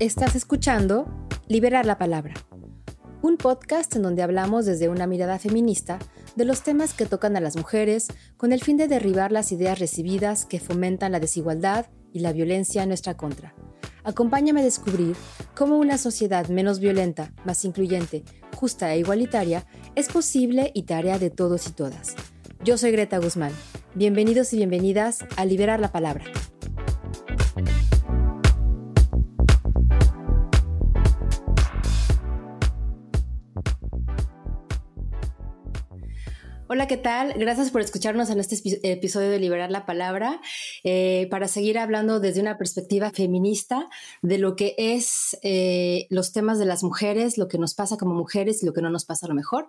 Estás escuchando Liberar la Palabra, un podcast en donde hablamos desde una mirada feminista de los temas que tocan a las mujeres con el fin de derribar las ideas recibidas que fomentan la desigualdad y la violencia en nuestra contra. Acompáñame a descubrir cómo una sociedad menos violenta, más incluyente, justa e igualitaria es posible y tarea de todos y todas. Yo soy Greta Guzmán. Bienvenidos y bienvenidas a Liberar la Palabra. Hola, ¿qué tal? Gracias por escucharnos en este episodio de Liberar la Palabra eh, para seguir hablando desde una perspectiva feminista de lo que es eh, los temas de las mujeres, lo que nos pasa como mujeres y lo que no nos pasa a lo mejor.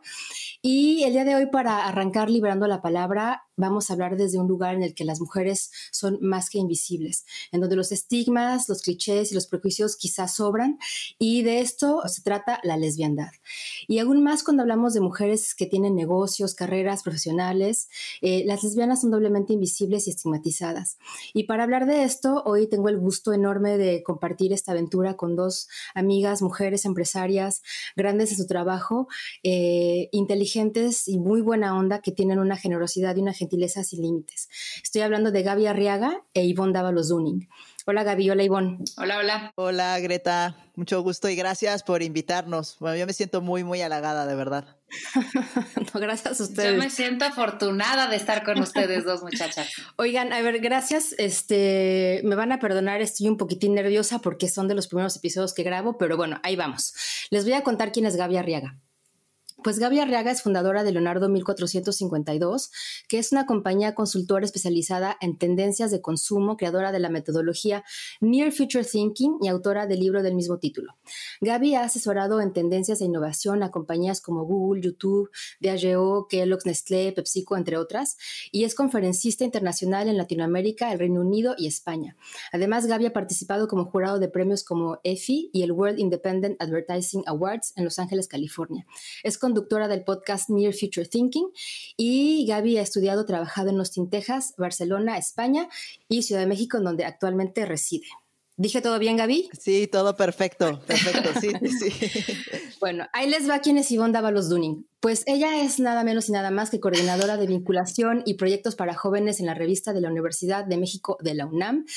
Y el día de hoy, para arrancar Liberando la Palabra, vamos a hablar desde un lugar en el que las mujeres son más que invisibles, en donde los estigmas, los clichés y los prejuicios quizás sobran. Y de esto se trata la lesbiandad. Y aún más cuando hablamos de mujeres que tienen negocios, carreras, profesionales, eh, las lesbianas son doblemente invisibles y estigmatizadas. Y para hablar de esto, hoy tengo el gusto enorme de compartir esta aventura con dos amigas, mujeres empresarias, grandes en su trabajo, eh, inteligentes y muy buena onda, que tienen una generosidad y una gentileza sin límites. Estoy hablando de Gaby Arriaga e Ivonne Dávalos Dunning. Hola Gaby, hola Ivonne. Hola, hola. Hola Greta, mucho gusto y gracias por invitarnos. Bueno, yo me siento muy, muy halagada, de verdad. no, gracias a ustedes. Yo me siento afortunada de estar con ustedes dos muchachas. Oigan, a ver, gracias. Este, me van a perdonar, estoy un poquitín nerviosa porque son de los primeros episodios que grabo, pero bueno, ahí vamos. Les voy a contar quién es Gaby Arriaga. Pues Gaby Arriaga es fundadora de Leonardo 1452, que es una compañía consultora especializada en tendencias de consumo, creadora de la metodología Near Future Thinking y autora del libro del mismo título. Gaby ha asesorado en tendencias de innovación a compañías como Google, YouTube, Diageo, Kellogg's, Nestlé, PepsiCo, entre otras, y es conferencista internacional en Latinoamérica, el Reino Unido y España. Además, Gaby ha participado como jurado de premios como EFI y el World Independent Advertising Awards en Los Ángeles, California. Conductora del podcast Near Future Thinking y Gaby ha estudiado, trabajado en Austin, Texas, Barcelona, España y Ciudad de México, en donde actualmente reside. ¿Dije todo bien, Gaby? Sí, todo perfecto, perfecto, sí, sí. Bueno, ahí les va quién es Ivonne Dávalos Dunning. Pues ella es nada menos y nada más que coordinadora de vinculación y proyectos para jóvenes en la revista de la Universidad de México de la UNAM.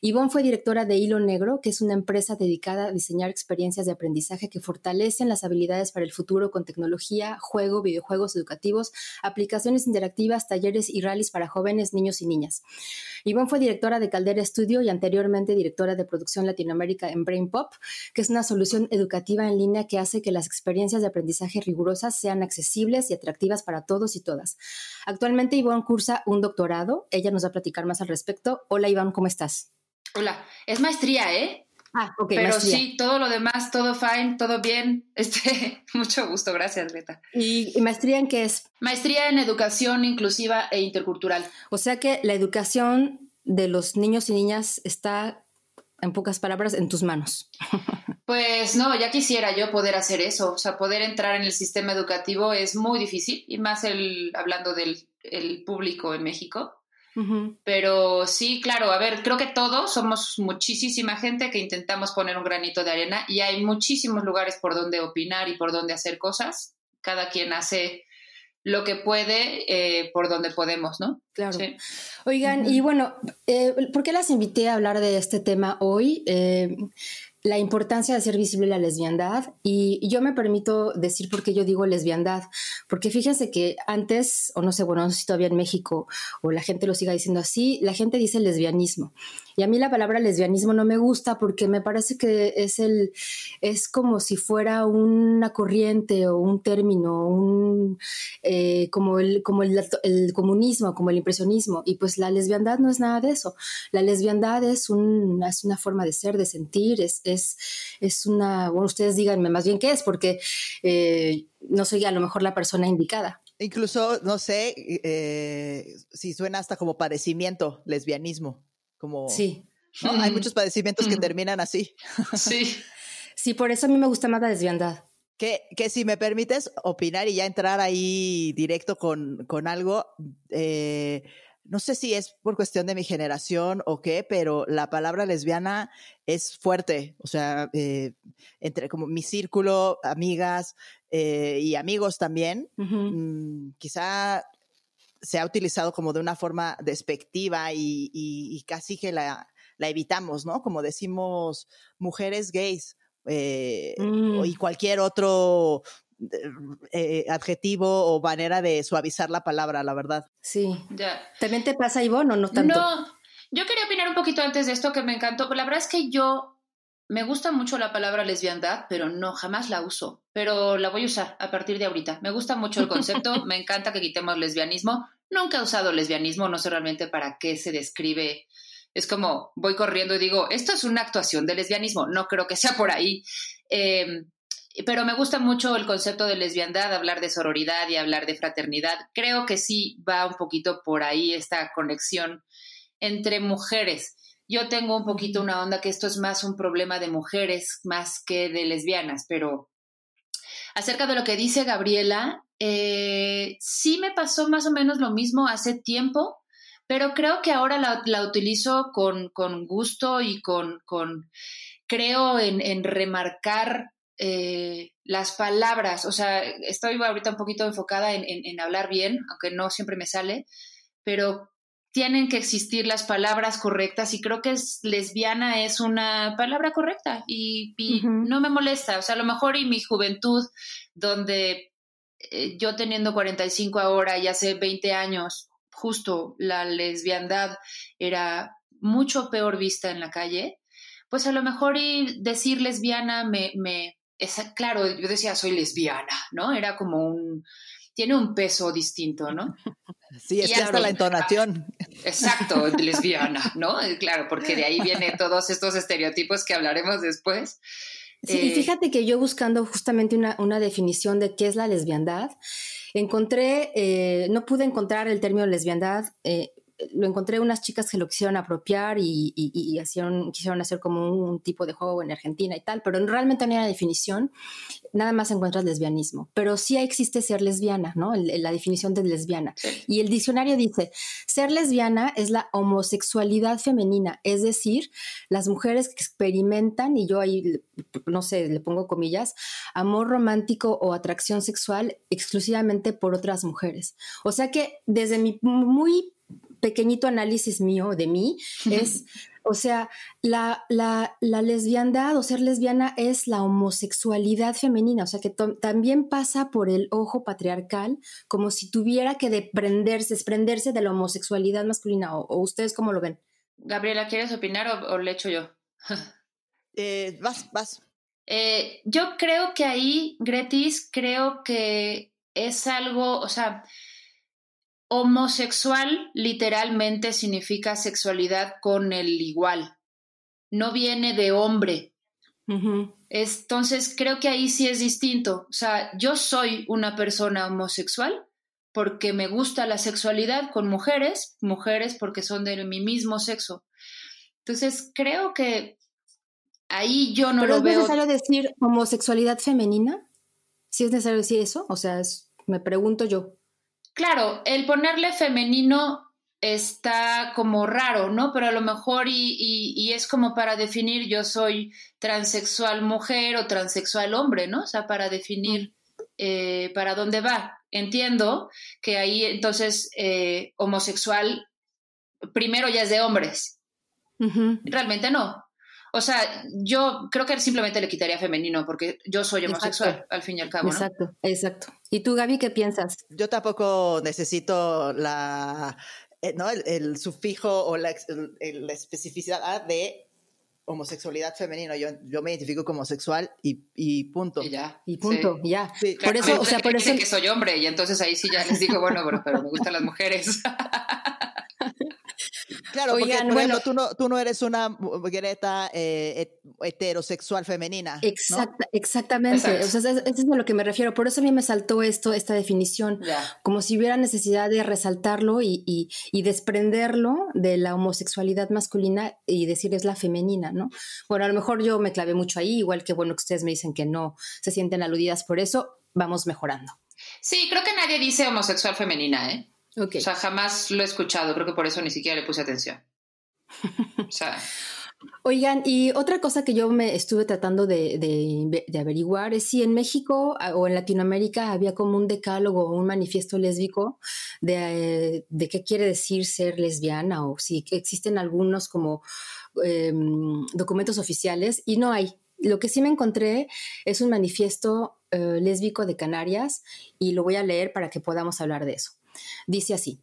Ivonne fue directora de Hilo Negro, que es una empresa dedicada a diseñar experiencias de aprendizaje que fortalecen las habilidades para el futuro con tecnología, juego, videojuegos educativos, aplicaciones interactivas, talleres y rallies para jóvenes, niños y niñas. Ivonne fue directora de Caldera Studio y anteriormente directora de producción Latinoamérica en Brain Pop, que es una solución educativa en línea que hace que las experiencias de aprendizaje rigurosas sean accesibles y atractivas para todos y todas. Actualmente Ivonne cursa un doctorado. Ella nos va a platicar más al respecto. Hola Ivonne, ¿cómo estás? Hola, es maestría, ¿eh? Ah, ok. Pero sí, todo lo demás, todo fine, todo bien. Este, mucho gusto, gracias, Greta. ¿Y, maestría en qué es? Maestría en educación inclusiva e intercultural. O sea que la educación de los niños y niñas está, en pocas palabras, en tus manos. Pues no, ya quisiera yo poder hacer eso, o sea, poder entrar en el sistema educativo es muy difícil, y más el, hablando del el público en México. Pero sí, claro, a ver, creo que todos somos muchísima gente que intentamos poner un granito de arena y hay muchísimos lugares por donde opinar y por donde hacer cosas. Cada quien hace lo que puede eh, por donde podemos, ¿no? Claro. Oigan, y bueno, eh, ¿por qué las invité a hablar de este tema hoy? Eh, la importancia de ser visible la lesbiandad y yo me permito decir por qué yo digo lesbiandad, porque fíjense que antes, o no sé, bueno, no sé si todavía en México o la gente lo siga diciendo así, la gente dice lesbianismo y a mí la palabra lesbianismo no me gusta porque me parece que es el es como si fuera una corriente o un término, un eh, como el como el, el, comunismo, como el impresionismo y pues la lesbiandad no es nada de eso. La lesbiandad es, un, es una forma de ser, de sentir, es es, una, bueno, ustedes díganme más bien qué es, porque eh, no soy a lo mejor la persona indicada. Incluso, no sé, eh, si suena hasta como padecimiento, lesbianismo, como... Sí. Hay muchos padecimientos que terminan así. Sí. sí, por eso a mí me gusta más la desviandad. Que, que, si me permites opinar y ya entrar ahí directo con, con algo, eh, no sé si es por cuestión de mi generación o qué, pero la palabra lesbiana es fuerte. O sea, eh, entre como mi círculo, amigas eh, y amigos también, mm, quizá se ha utilizado como de una forma despectiva y, casi que la, evitamos, ¿no? Como decimos mujeres gays. Eh, mm. y cualquier otro eh, adjetivo o manera de suavizar la palabra, la verdad. Sí. Ya. ¿También te pasa, Ivonne, o no tanto? No, yo quería opinar un poquito antes de esto que me encantó. La verdad es que yo me gusta mucho la palabra lesbiandad, pero no, jamás la uso. Pero la voy a usar a partir de ahorita. Me gusta mucho el concepto, me encanta que quitemos lesbianismo. Nunca he usado lesbianismo, no sé realmente para qué se describe. Es como voy corriendo y digo, esto es una actuación de lesbianismo. No creo que sea por ahí. Eh, pero me gusta mucho el concepto de lesbiandad, hablar de sororidad y hablar de fraternidad. Creo que sí va un poquito por ahí esta conexión entre mujeres. Yo tengo un poquito una onda que esto es más un problema de mujeres más que de lesbianas, pero acerca de lo que dice Gabriela, eh, sí me pasó más o menos lo mismo hace tiempo, pero creo que ahora la, utilizo con, gusto y con, con creo en, en remarcar eh, las palabras, o sea, estoy ahorita un poquito enfocada en, hablar bien, aunque no siempre me sale, pero tienen que existir las palabras correctas y creo que es lesbiana es una palabra correcta y, no me molesta, o sea, a lo mejor en mi juventud, donde eh, yo teniendo 45 ahora y hace 20 años, justo la lesbiandad era mucho peor vista en la calle, pues a lo mejor y decir lesbiana me, me, claro, yo decía, soy lesbiana, ¿no? Era como un, tiene un peso distinto, ¿no? Sí, es hasta la entonación. Exacto, lesbiana, ¿no? Claro, porque de ahí vienen todos estos estereotipos que hablaremos después. Sí, y eh, fíjate que yo buscando justamente una, definición de qué es la lesbiandad, encontré, eh, no pude encontrar el término lesbiandad eh, lo encontré unas chicas que lo quisieron apropiar y, y, quisieron hacer como un, tipo de juego en Argentina y tal, pero realmente no hay una definición, nada más encuentras lesbianismo, pero sí existe ser lesbiana, ¿no? la definición de lesbiana. Y el diccionario dice, ser lesbiana es la homosexualidad femenina, es decir, las mujeres que experimentan, y yo ahí, no sé, le pongo comillas, amor romántico o atracción sexual exclusivamente por otras mujeres. O sea que desde mi muy pequeñito análisis mío de mí es, o sea, la, la, lesbiandad o ser lesbiana es la homosexualidad femenina, o sea, que también pasa por el ojo patriarcal, como si tuviera que desprenderse, desprenderse de la homosexualidad masculina, o, ustedes cómo lo ven. Gabriela, ¿quieres opinar o, le echo yo? Eh, vas, vas. Eh, yo creo que ahí, Gretis, creo que es algo, o sea, Homosexual literalmente significa sexualidad con el igual. No viene de hombre. Entonces creo que ahí sí es distinto. O sea, yo soy una persona homosexual porque me gusta la sexualidad con mujeres, mujeres porque son de mi mismo sexo. Entonces creo que ahí yo no lo veo. ¿Es necesario decir homosexualidad femenina? ¿Sí es necesario decir eso? O sea, me pregunto yo. Claro, el ponerle femenino está como raro, ¿no? Pero a lo mejor y, es como para definir yo soy transexual mujer o transexual hombre, ¿no? O sea, para definir eh, para dónde va. Entiendo que ahí entonces eh, homosexual primero ya es de hombres. Realmente no. O sea, yo creo que simplemente le quitaría femenino porque yo soy homosexual, al fin y al cabo. Exacto, exacto. ¿Y tú, Gaby, qué piensas? Yo tampoco necesito la, eh, ¿no? el, sufijo o la, especificidad de homosexualidad femenino. Yo, yo me identifico como sexual y, y punto. Y ya. Y punto, ya. por eso, o sea, por eso. que soy hombre y entonces ahí sí ya les digo, bueno, pero me gustan las mujeres. Claro, porque por ejemplo, tú, no, tú no eres una Greta eh, heterosexual femenina. Exactamente, o sea, eso es a lo que me refiero. Por eso a mí me saltó esto, esta definición, como si hubiera necesidad de resaltarlo y, y, desprenderlo de la homosexualidad masculina y decir es la femenina, ¿no? Bueno, a lo mejor yo me clavé mucho ahí, igual que bueno que ustedes me dicen que no se sienten aludidas por eso, vamos mejorando. Sí, creo que nadie dice homosexual femenina, ¿eh? O sea, jamás lo he escuchado, creo que por eso ni siquiera le puse atención. O sea, Oigan, y otra cosa que yo me estuve tratando de, averiguar es si en México o en Latinoamérica había como un decálogo o un manifiesto lésbico de, qué quiere decir ser lesbiana o si existen algunos como em, documentos oficiales y no hay. Lo que sí me encontré es un manifiesto eh, lésbico de Canarias y lo voy a leer para que podamos hablar de eso. Dice así.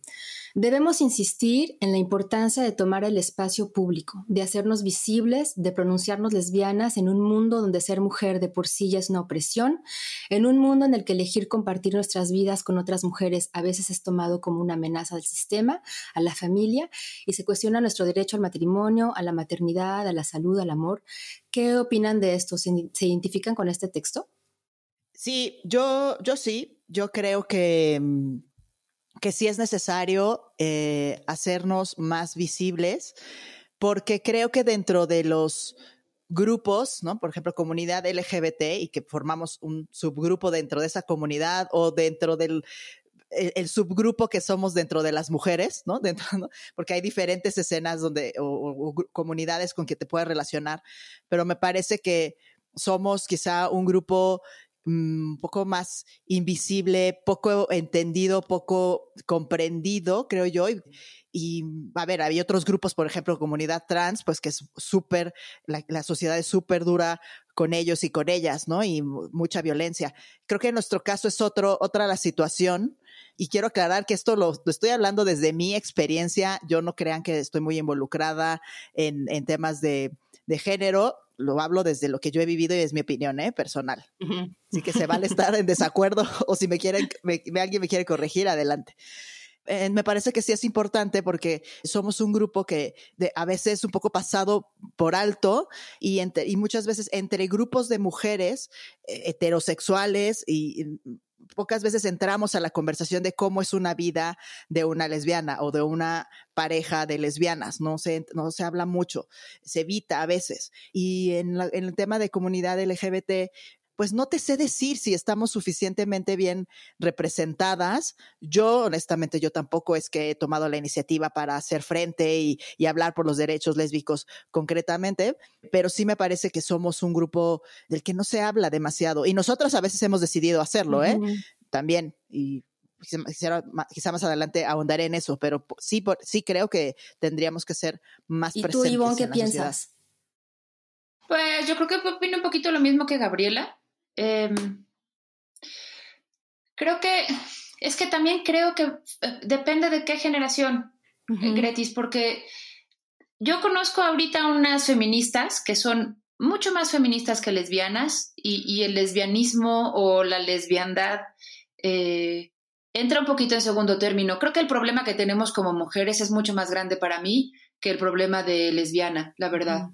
Debemos insistir en la importancia de tomar el espacio público, de hacernos visibles, de pronunciarnos lesbianas en un mundo donde ser mujer de por sí ya es una opresión, en un mundo en el que elegir compartir nuestras vidas con otras mujeres a veces es tomado como una amenaza al sistema, a la familia, y se cuestiona nuestro derecho al matrimonio, a la maternidad, a la salud, al amor. ¿Qué opinan de esto? ¿Se, identifican con este texto? Sí, yo, yo sí. Yo creo que mm, que sí es necesario eh, hacernos más visibles, porque creo que dentro de los grupos, ¿no? Por ejemplo, comunidad LGBT y que formamos un subgrupo dentro de esa comunidad o dentro del el, subgrupo que somos dentro de las mujeres, ¿no? Dentro, Porque hay diferentes escenas donde o, comunidades con que te puedes relacionar, pero me parece que somos quizá un grupo un mm, poco más invisible, poco entendido, poco comprendido, creo yo. Y, a ver, había otros grupos, por ejemplo, comunidad trans, pues que es súper, la, sociedad es súper dura con ellos y con ellas, ¿no? Y mucha violencia. Creo que en nuestro caso es otro, otra la situación. Y quiero aclarar que esto lo, estoy hablando desde mi experiencia. Yo no crean que estoy muy involucrada en, en temas de, de género lo hablo desde lo que yo he vivido y es mi opinión ¿eh? personal. Así que se vale estar en desacuerdo o si me quieren, alguien me quiere corregir, adelante. Eh, me parece que sí es importante porque somos un grupo que a veces un poco pasado por alto y, y muchas veces entre grupos de mujeres eh, heterosexuales y pocas veces entramos a la conversación de cómo es una vida de una lesbiana o de una pareja de lesbianas. No se, no se habla mucho, se evita a veces. Y en, en el tema de comunidad LGBT, pues no te sé decir si estamos suficientemente bien representadas. Yo, honestamente, yo tampoco es que he tomado la iniciativa para hacer frente y, hablar por los derechos lésbicos concretamente, pero sí me parece que somos un grupo del que no se habla demasiado. Y nosotros a veces hemos decidido hacerlo, ¿eh? También. Y quizá más adelante ahondaré en eso, pero sí, sí creo que tendríamos que ser más ¿Y tú, Ivonne, qué piensas? Pues yo creo que opino un poquito lo mismo que Gabriela. Em, creo que es que también creo que eh, depende de qué generación, eh, Gretis, porque yo conozco ahorita unas feministas que son mucho más feministas que lesbianas y, el lesbianismo o la lesbiandad eh, entra un poquito en segundo término. Creo que el problema que tenemos como mujeres es mucho más grande para mí que el problema de lesbiana, la verdad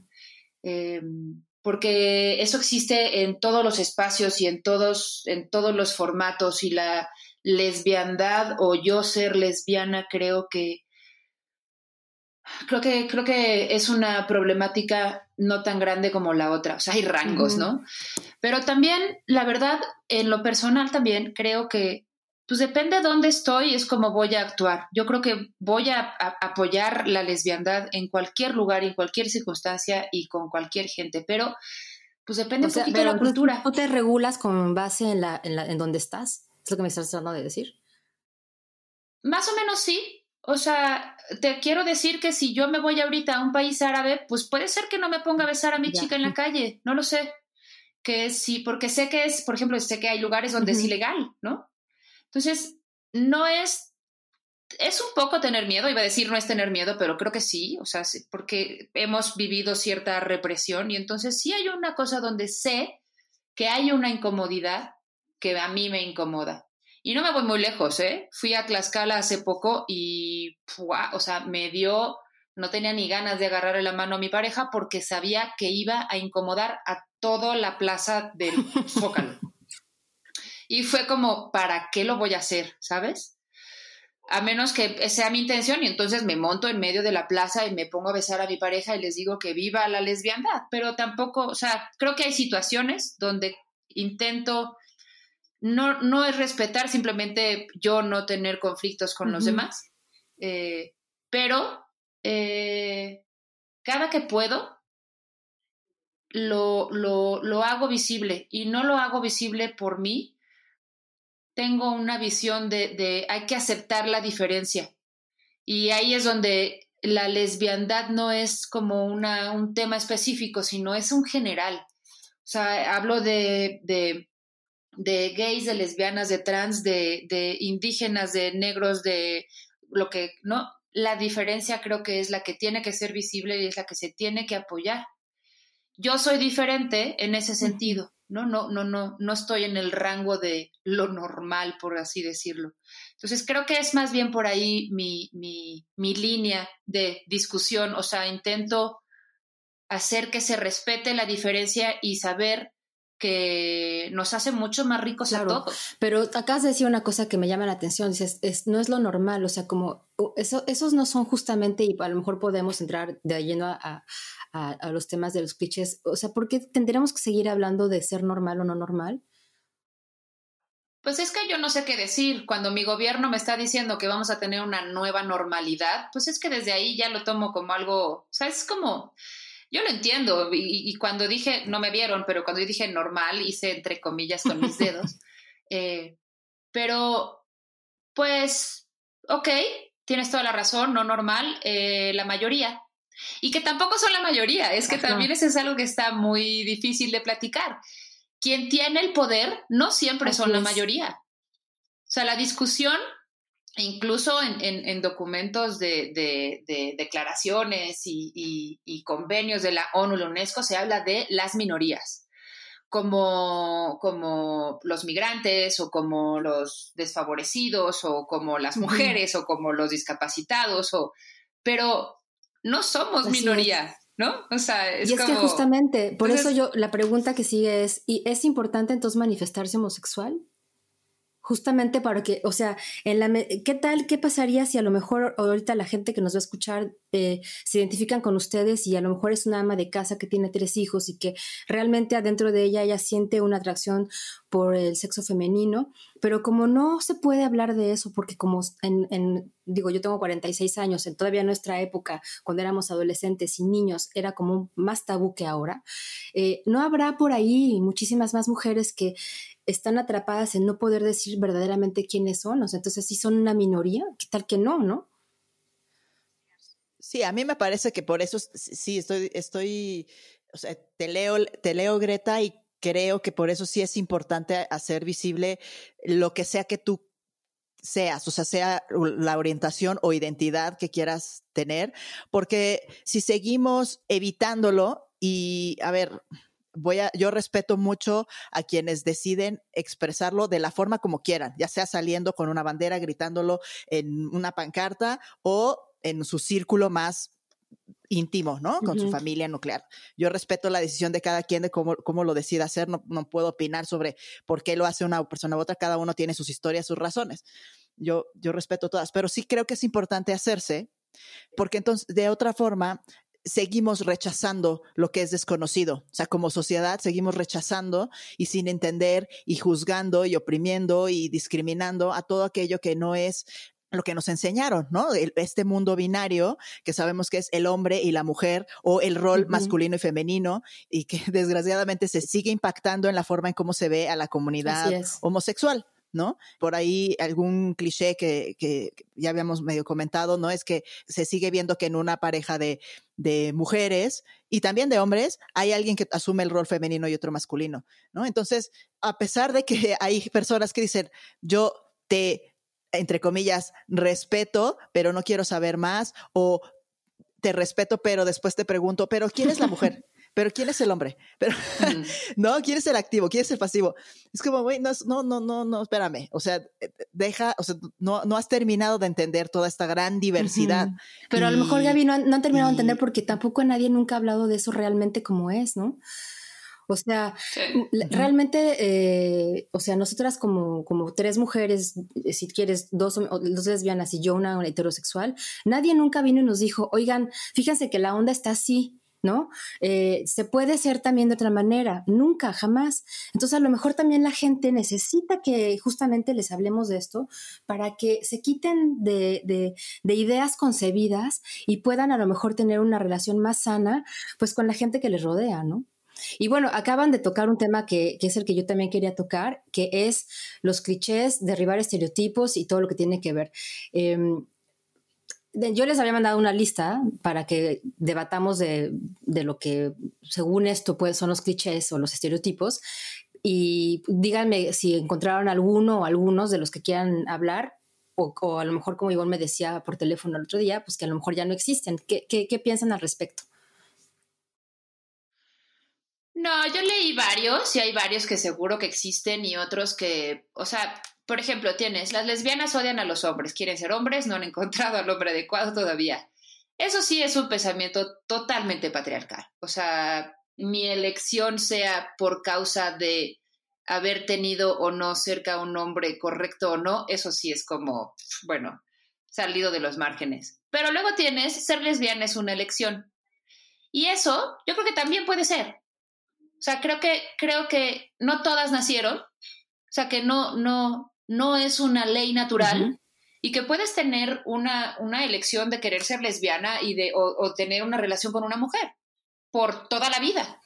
porque eso existe en todos los espacios y en todos, en todos los formatos y la lesbiandad o yo ser lesbiana creo que creo que creo que es una problemática no tan grande como la otra, o sea, hay rangos, ¿no? Pero también, la verdad, en lo personal también creo que pues depende de dónde estoy, es como voy a actuar. Yo creo que voy a, apoyar la lesbiandad en cualquier lugar, en cualquier circunstancia y con cualquier gente, pero pues depende un poquito de la cultura. ¿No te regulas con base en, la, en, la, en donde estás? ¿Es lo que me estás tratando de decir? Más o menos sí. O sea, te quiero decir que si yo me voy ahorita a un país árabe, pues puede ser que no me ponga a besar a mi chica en la calle, no lo sé. Que sí, porque sé que es, por ejemplo, sé que hay lugares donde es ilegal, ¿no? Entonces, no es, es un poco tener miedo, iba a decir no es tener miedo, pero creo que sí, o sea, porque hemos vivido cierta represión y entonces sí hay una cosa donde sé que hay una incomodidad que a mí me incomoda. Y no me voy muy lejos, ¿eh? Fui a Tlaxcala hace poco y, o sea, me dio, no tenía ni ganas de agarrarle la mano a mi pareja porque sabía que iba a incomodar a toda la plaza del Zócalo. Y fue como, ¿para qué lo voy a hacer? ¿Sabes? A menos que sea mi intención y entonces me monto en medio de la plaza y me pongo a besar a mi pareja y les digo que viva la lesbiandad, pero tampoco, o sea, creo que hay situaciones donde intento no, no es respetar simplemente yo no tener conflictos con los demás, eh, pero eh, cada que puedo lo, lo, lo hago visible y no lo hago visible por mí. Tengo una visión de, de hay que aceptar la diferencia. Y ahí es donde la lesbiandad no es como una, un tema específico, sino es un general. O sea, hablo de, de, de gays, de lesbianas, de trans, de, de, indígenas, de negros, de lo que, ¿no? La diferencia creo que es la que tiene que ser visible y es la que se tiene que apoyar. Yo soy diferente en ese sentido, ¿no? No, no, no, no estoy en el rango de lo normal, por así decirlo. Entonces, creo que es más bien por ahí mi, mi, mi línea de discusión, o sea, intento hacer que se respete la diferencia y saber que nos hace mucho más ricos a todos. Pero acabas de decir una cosa que me llama la atención, dices, es, no es lo normal, o sea, como eso, esos no son justamente, y a lo mejor podemos entrar de lleno a, a, a, los temas de los clichés, o sea, ¿por qué tendríamos que seguir hablando de ser normal o no normal? Pues es que yo no sé qué decir. Cuando mi gobierno me está diciendo que vamos a tener una nueva normalidad, pues es que desde ahí ya lo tomo como algo, o sea, es como, yo lo entiendo. Y, y cuando dije, no me vieron, pero cuando yo dije normal, hice entre comillas con mis dedos. Eh, pero, pues, ok, tienes toda la razón, no normal, eh, la mayoría. Y que tampoco son la mayoría, es que Ajá. también eso es algo que está muy difícil de platicar quien tiene el poder no siempre Así son es. la mayoría. O sea, la discusión, incluso en, en, en documentos de, de, de declaraciones y, y, y, convenios de la ONU la UNESCO, se habla de las minorías, como, como los migrantes o como los desfavorecidos o como las mujeres o como los discapacitados, o, pero no somos Así minoría. Es. ¿no? O sea, es y es como... que justamente, por Entonces, eso yo, la pregunta que sigue es, ¿y es importante entonces manifestarse homosexual? Justamente para que, o sea, en la, ¿qué tal, qué pasaría si a lo mejor ahorita la gente que nos va a escuchar eh, se identifican con ustedes y a lo mejor es una ama de casa que tiene tres hijos y que realmente adentro de ella ella siente una atracción por el sexo femenino, pero como no se puede hablar de eso, porque como en, digo, yo tengo 46 años, en todavía nuestra época, cuando éramos adolescentes y niños, era como más tabú que ahora, eh, no habrá por ahí muchísimas más mujeres que están atrapadas en no poder decir verdaderamente quiénes son, o sea, entonces sí son una minoría, ¿qué tal que no, no? Sí, a mí me parece que por eso sí estoy, estoy, o sea, te leo, te leo Greta y creo que por eso sí es importante hacer visible lo que sea que tú seas, o sea, sea la orientación o identidad que quieras tener, porque si seguimos evitándolo y, a ver, voy a, yo respeto mucho a quienes deciden expresarlo de la forma como quieran, ya sea saliendo con una bandera, gritándolo en una pancarta o en su círculo más íntimo, ¿no? Con uh -huh. su familia nuclear. Yo respeto la decisión de cada quien de cómo, cómo lo decide hacer, no, no, puedo opinar sobre por qué lo hace una persona u otra, cada uno tiene sus historias, sus razones. Yo, yo respeto todas, pero sí creo que es importante hacerse, porque entonces, de otra forma, seguimos rechazando lo que es desconocido. O sea, como sociedad seguimos rechazando y sin entender y juzgando y oprimiendo y discriminando a todo aquello que no es lo que nos enseñaron, ¿no? Este mundo binario que sabemos que es el hombre y la mujer o el rol uh -huh. masculino y femenino y que desgraciadamente se sigue impactando en la forma en cómo se ve a la comunidad homosexual. ¿no? Por ahí algún cliché que, que, ya habíamos medio comentado, ¿no? Es que se sigue viendo que en una pareja de, de, mujeres y también de hombres hay alguien que asume el rol femenino y otro masculino, ¿no? Entonces, a pesar de que hay personas que dicen, yo te entre comillas, respeto, pero no quiero saber más, o te respeto, pero después te pregunto, pero ¿quién es la mujer? pero ¿quién es el hombre? Pero, mm. no, ¿quién es el activo? ¿Quién es el pasivo? Es como, güey, no, no, no, no, no, espérame. O sea, deja, o sea, no, no has terminado de entender toda esta gran diversidad. Uh -huh. Pero y, a lo mejor, Gaby, no, no han terminado y, de entender porque tampoco nadie nunca ha hablado de eso realmente como es, ¿no? O sea, sí. realmente, eh, o sea, nosotras como, como tres mujeres, eh, si quieres, dos, dos lesbianas y yo una, una heterosexual, nadie nunca vino y nos dijo, oigan, fíjense que la onda está así, ¿no? Eh, se puede ser también de otra manera, nunca, jamás. Entonces a lo mejor también la gente necesita que justamente les hablemos de esto para que se quiten de, de, ideas concebidas y puedan a lo mejor tener una relación más sana, pues con la gente que les rodea, ¿no? Y bueno, acaban de tocar un tema que, que, es el que yo también quería tocar, que es los clichés, derribar estereotipos y todo lo que tiene que ver. Em, yo les había mandado una lista para que debatamos de, lo que, según esto, pues, son los clichés o los estereotipos. Y díganme si encontraron alguno o algunos de los que quieran hablar, o, a lo mejor, como Ivonne me decía por teléfono el otro día, pues que a lo mejor ya no existen. ¿Qué, qué piensan al respecto? No, yo leí varios y hay varios que seguro que existen y otros que, o sea, por ejemplo, tienes, las lesbianas odian a los hombres, quieren ser hombres, no han encontrado al hombre adecuado todavía. Eso sí es un pensamiento totalmente patriarcal. O sea, mi elección sea por causa de haber tenido o no cerca un hombre correcto o no, eso sí es como, bueno, salido de los márgenes. Pero luego tienes, ser lesbiana es una elección. Y eso yo creo que también puede ser. O sea, creo que, creo que no todas nacieron, o sea, que no, no, no es una ley natural y que puedes tener una, una, elección de querer ser lesbiana y de, o, tener una relación con una mujer por toda la vida,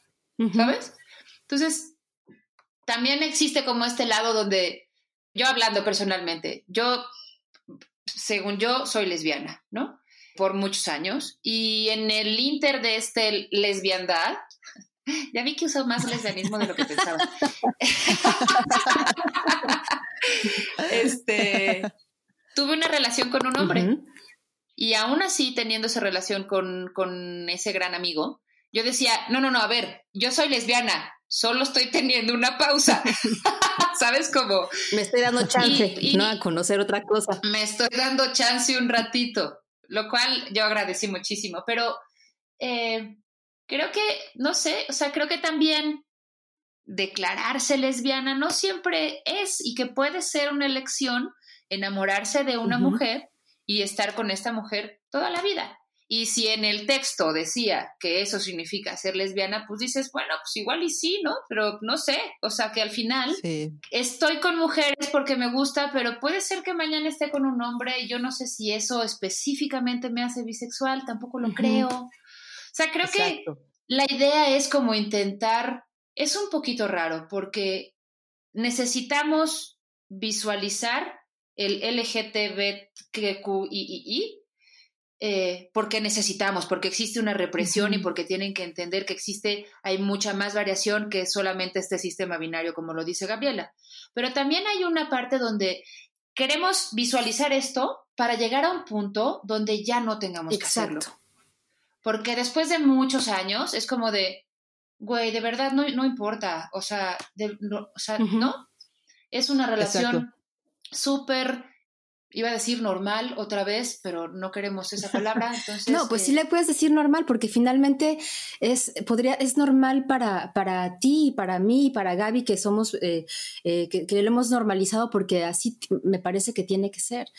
¿sabes? Entonces, también existe como este lado donde yo hablando personalmente, yo, según yo, soy lesbiana, ¿no? Por muchos años. Y en el inter de este lesbiandad, ya vi que uso más lesbianismo de lo que pensaba. este, tuve una relación con un hombre. Y aún así, teniendo esa relación con, con ese gran amigo, yo decía, no, no, no, a ver, yo soy lesbiana, solo estoy teniendo una pausa. ¿Sabes cómo? Me estoy dando chance, ¿no? A conocer otra cosa. Me estoy dando chance un ratito, lo cual yo agradecí muchísimo, pero eh, creo que, no sé, o sea, creo que también declararse lesbiana no siempre es y que puede ser una elección enamorarse de una mujer y estar con esta mujer toda la vida. Y si en el texto decía que eso significa ser lesbiana, pues dices, bueno, pues igual y sí, ¿no? Pero no sé, o sea que al final estoy con mujeres porque me gusta, pero puede ser que mañana esté con un hombre y yo no sé si eso específicamente me hace bisexual, tampoco lo creo. O sea, creo que la idea es como intentar, es un poquito raro porque necesitamos visualizar el LGTBQII eh, porque necesitamos, porque existe una represión y porque tienen que entender que existe, hay mucha más variación que solamente este sistema binario, como lo dice Gabriela. Pero también hay una parte donde queremos visualizar esto para llegar a un punto donde ya no tengamos que hacerlo. Porque después de muchos años es como de, güey, de verdad no, no importa. O sea, no, o sea ¿no? Es una relación súper iba a decir normal otra vez, pero no queremos esa palabra. Entonces, no, pues sí eh, le puedes decir normal, porque finalmente es, podría, es normal para, para ti, para mí, para Gaby, que somos, eh, eh, que, lo hemos normalizado porque así me parece que tiene que ser.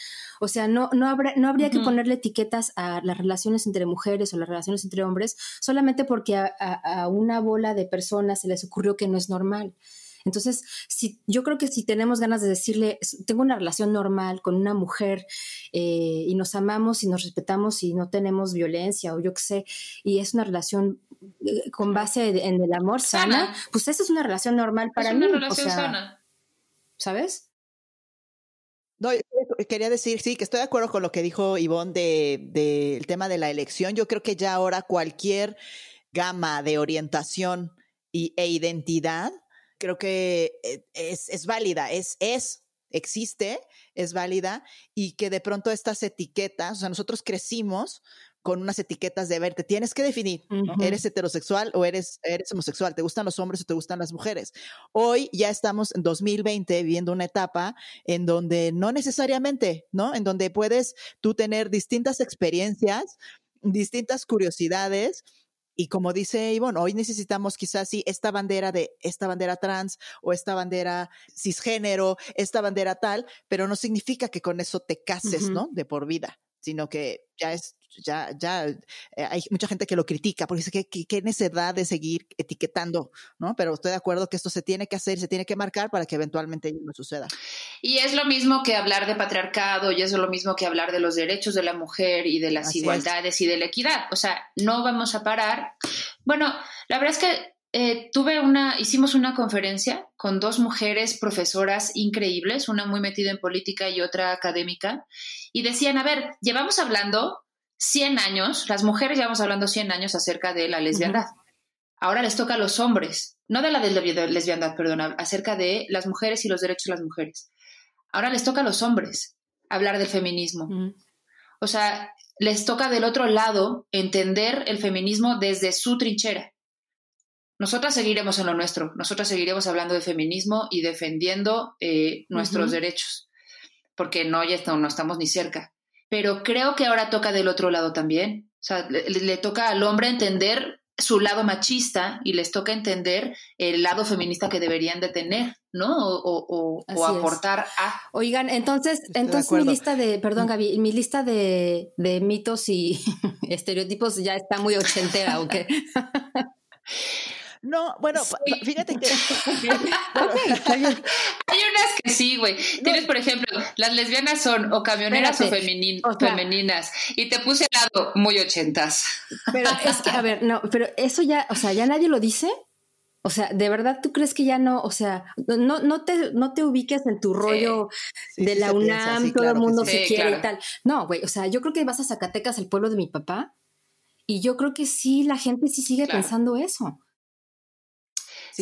O sea, no, no, no habría que ponerle etiquetas a las relaciones entre mujeres o las relaciones entre hombres solamente porque a una bola de personas se les ocurrió que no es normal. Entonces, si, yo creo que si tenemos ganas de decirle, tengo una relación normal con una mujer eh, y nos amamos y nos respetamos y no tenemos violencia o yo qué sé, y es una relación eh, con base en el amor sana, pues esa es una relación normal para es una relación sana. ¿Sabes? No, quería decir, sí, que estoy de acuerdo con lo que dijo Ivonne del de, tema de la elección. Yo creo que ya ahora cualquier gama de orientación y, e identidad creo que eh, es, es válida, es, es, existe, es válida y que de pronto estas etiquetas, o sea, nosotros crecimos con unas etiquetas de ver, te tienes que definir, ¿eres heterosexual o eres, eres homosexual? ¿Te gustan los hombres o te gustan las mujeres? Hoy ya estamos en 2020 viviendo una etapa en donde no necesariamente, ¿no? En donde puedes tú tener distintas experiencias, distintas curiosidades y como dice Ivonne, hoy necesitamos quizás sí esta bandera de esta bandera trans o esta bandera cisgénero, esta bandera tal, pero no significa que con eso te cases, ¿no? De por vida. Sino que ya es ya, ya eh, hay mucha gente que lo critica porque dice que qué necesidad de seguir etiquetando, ¿no? Pero estoy de acuerdo que esto se tiene que hacer, se tiene que marcar para que eventualmente no suceda. Y es lo mismo que hablar de patriarcado y es lo mismo que hablar de los derechos de la mujer y de las igualdades y de la equidad. O sea, no vamos a parar. Bueno, la verdad es que eh, tuve una, hicimos una conferencia con dos mujeres profesoras increíbles, una muy metida en política y otra académica, y decían, a ver, llevamos hablando 100 años, las mujeres llevamos hablando 100 años acerca de la lesbiandad. Ahora les toca a los hombres, no de la lesbiandad, perdón, acerca de las mujeres y los derechos de las mujeres. Ahora les toca a los hombres hablar del feminismo. O sea, les toca del otro lado entender el feminismo desde su trinchera. Nosotras seguiremos en lo nuestro, nosotras seguiremos hablando de feminismo y defendiendo eh, nuestros derechos, porque no, ya no estamos ni cerca pero creo que ahora toca del otro lado también. O sea, le, toca al hombre entender su lado machista y les toca entender el lado feminista que deberían de tener, ¿no? O, aportar a. Oigan, entonces, entonces mi lista de, perdón Gaby, mi lista de, de mitos y estereotipos ya está muy ochentera, ¿o qué? No, bueno, fíjate que. Hay unas que sí, güey. Tienes, por ejemplo, las lesbianas son o camioneras o, femeninas. Y te puse al lado muy ochentas. Pero es que, a ver, no, pero eso ya, o sea, ya nadie lo dice. O sea, ¿de verdad tú crees que ya no, o sea, no, no, te, no te ubiques en tu rollo de la UNAM, todo el mundo se quiere y tal? No, güey, o sea, yo creo que vas a Zacatecas, el pueblo de mi papá, y yo creo que sí, la gente sí sigue pensando eso.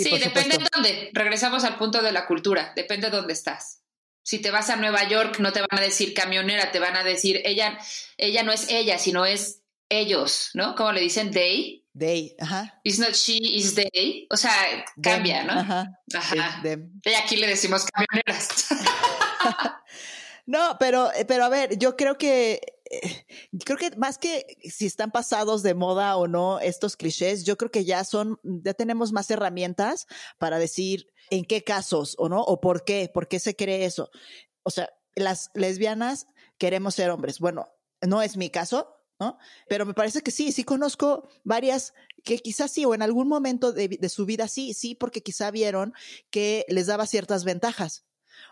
Sí, depende de dónde. Regresamos al punto de la cultura, depende de dónde estás. Si te vas a Nueva York, no te van a decir camionera, te van a decir ella, ella no es ella, sino es ellos, ¿no? Como le dicen they. They, ajá. It's not she, it's they. O sea, cambia, ¿no? Ajá. Ajá. Y aquí le decimos camioneras. no, pero, pero a ver, yo creo que eh, creo que más que si están pasados de moda o no estos clichés, yo creo que ya son, ya tenemos más herramientas para decir en qué casos o no, o por qué, por qué se cree eso. O sea, las lesbianas queremos ser hombres. Bueno, no es mi caso, ¿no? Pero me parece que sí, sí conozco varias que quizás sí, o en algún momento de, de, su vida sí, sí, porque quizá vieron que les daba ciertas ventajas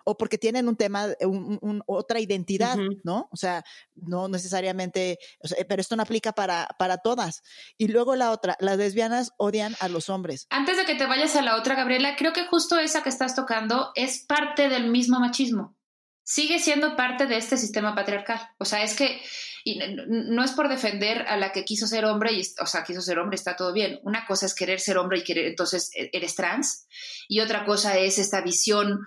o porque tienen un tema, un, otra identidad, ¿no? O sea, no necesariamente, pero esto no aplica para, para todas. Y luego la otra, las lesbianas odian a los hombres. Antes de que te vayas a la otra, Gabriela, creo que justo esa que estás tocando es parte del mismo machismo. Sigue siendo parte de este sistema patriarcal. O sea, es que y no, es por defender a la que quiso ser hombre, y, o sea, quiso ser hombre, está todo bien. Una cosa es querer ser hombre y querer, entonces e, eres trans, y otra cosa es esta visión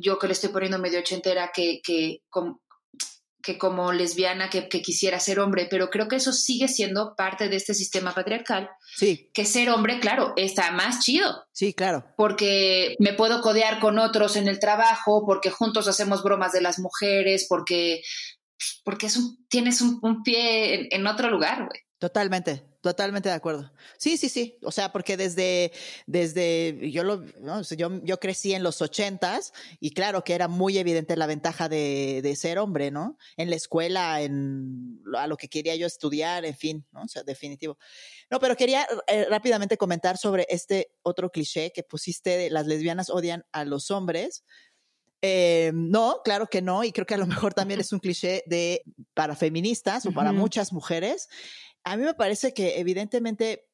yo que le estoy poniendo medio ochentera, que, que, que como lesbiana que, quisiera ser hombre, pero creo que eso sigue siendo parte de este sistema patriarcal. Sí. Que ser hombre, claro, está más chido. Sí, claro. Porque me puedo codear con otros en el trabajo, porque juntos hacemos bromas de las mujeres, porque, porque es tienes un, pie en, en otro lugar, güey. Totalmente, totalmente de acuerdo. Sí, sí, sí. O sea, porque desde, desde, yo lo, yo, yo crecí en los ochentas y claro que era muy evidente la ventaja de, de, ser hombre, ¿no? En la escuela, en a lo que quería yo estudiar, en fin, ¿no? O sea, definitivo. No, pero quería eh, rápidamente comentar sobre este otro cliché que pusiste de las lesbianas odian a los hombres. Eh, no, claro que no, y creo que a lo mejor también es un cliché de para feministas o para muchas mujeres a mí me parece que evidentemente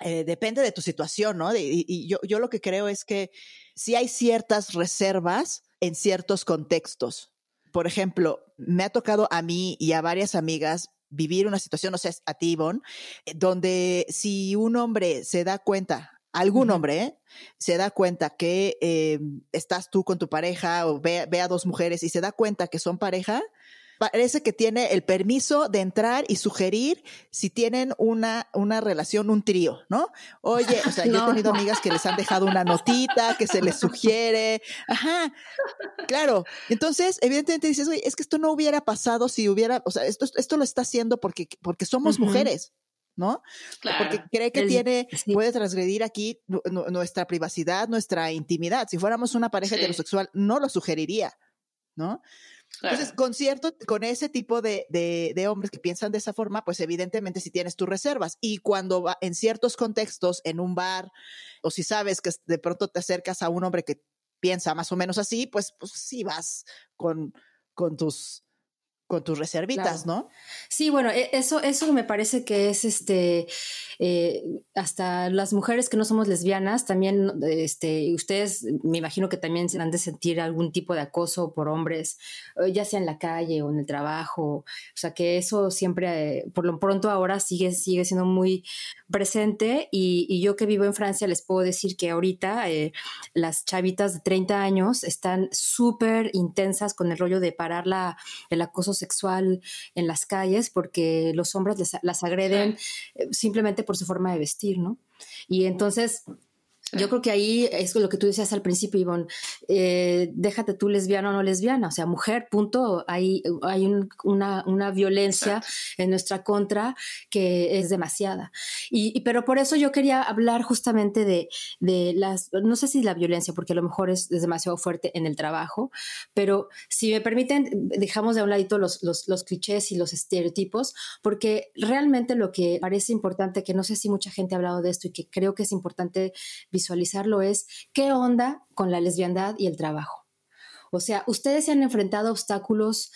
eh, depende de tu situación, ¿no? y, yo, yo lo que creo es que sí hay ciertas reservas en ciertos contextos. Por ejemplo, me ha tocado a mí y a varias amigas vivir una situación, no sé, a ti, Ivonne, eh, donde si un hombre se da cuenta, algún hombre, ¿eh? se da cuenta que estás tú con tu pareja o ve, ve, a dos mujeres y se da cuenta que son pareja, parece que tiene el permiso de entrar y sugerir si tienen una, una relación, un trío, ¿no? Oye, o sea, yo he tenido amigas que les han dejado una notita, que se les sugiere. Ajá, claro. Entonces, evidentemente dices, oye, es que esto no hubiera pasado si hubiera, o sea, esto, esto lo está haciendo porque, porque somos mujeres. ¿no? Claro. Porque cree que tiene, puede transgredir aquí nuestra privacidad, nuestra intimidad. Si fuéramos una pareja heterosexual, no lo sugeriría, ¿no? Entonces, con cierto, con ese tipo de, de, hombres que piensan de esa forma, pues evidentemente si tienes tus reservas. Y cuando va en ciertos contextos, en un bar, o si sabes que de pronto te acercas a un hombre que piensa más o menos así, pues, pues sí vas con, con tus con tus reservitas, ¿no? Sí, bueno, e, eso, eso me parece que es este, eh, hasta las mujeres que no somos lesbianas, también, este, ustedes me imagino que también se han de sentir algún tipo de acoso por hombres, eh, ya sea en la calle o en el trabajo, o sea que eso siempre, eh, por lo pronto ahora sigue, sigue siendo muy presente. Y, y yo que vivo en Francia les puedo decir que ahorita las chavitas de 30 años están súper intensas con el rollo de parar la, el acoso sexual en las calles porque los hombres las agreden eh, simplemente por su forma de vestir, ¿no? Y entonces yo creo que ahí es lo que tú decías al principio, Ivonne, eh, déjate tú lesbiana o no lesbiana, o sea, mujer, punto, hay, hay una, una, violencia en nuestra contra que es demasiada. Y, pero por eso yo quería hablar justamente de, de, las, no sé si la violencia, porque a lo mejor es, demasiado fuerte en el trabajo, pero si me permiten, dejamos de un ladito los, los, los clichés y los estereotipos, porque realmente lo que parece importante, que no sé si mucha gente ha hablado de esto y que creo que es importante visualizarlo es qué onda con la lesbiandad y el trabajo. O sea, ustedes se han enfrentado a obstáculos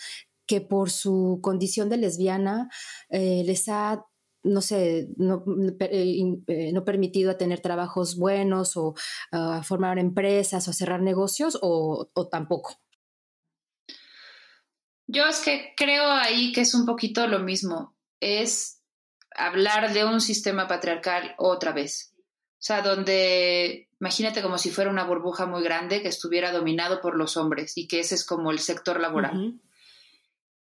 que por su condición de lesbiana eh, les ha no sé, no, eh, eh, no, permitido a tener trabajos buenos o a formar empresas o cerrar negocios o, o, tampoco? Yo es que creo ahí que es un poquito lo mismo, es hablar de un sistema patriarcal otra vez. O sea, donde imagínate como si fuera una burbuja muy grande que estuviera dominado por los hombres y que ese es como el sector laboral.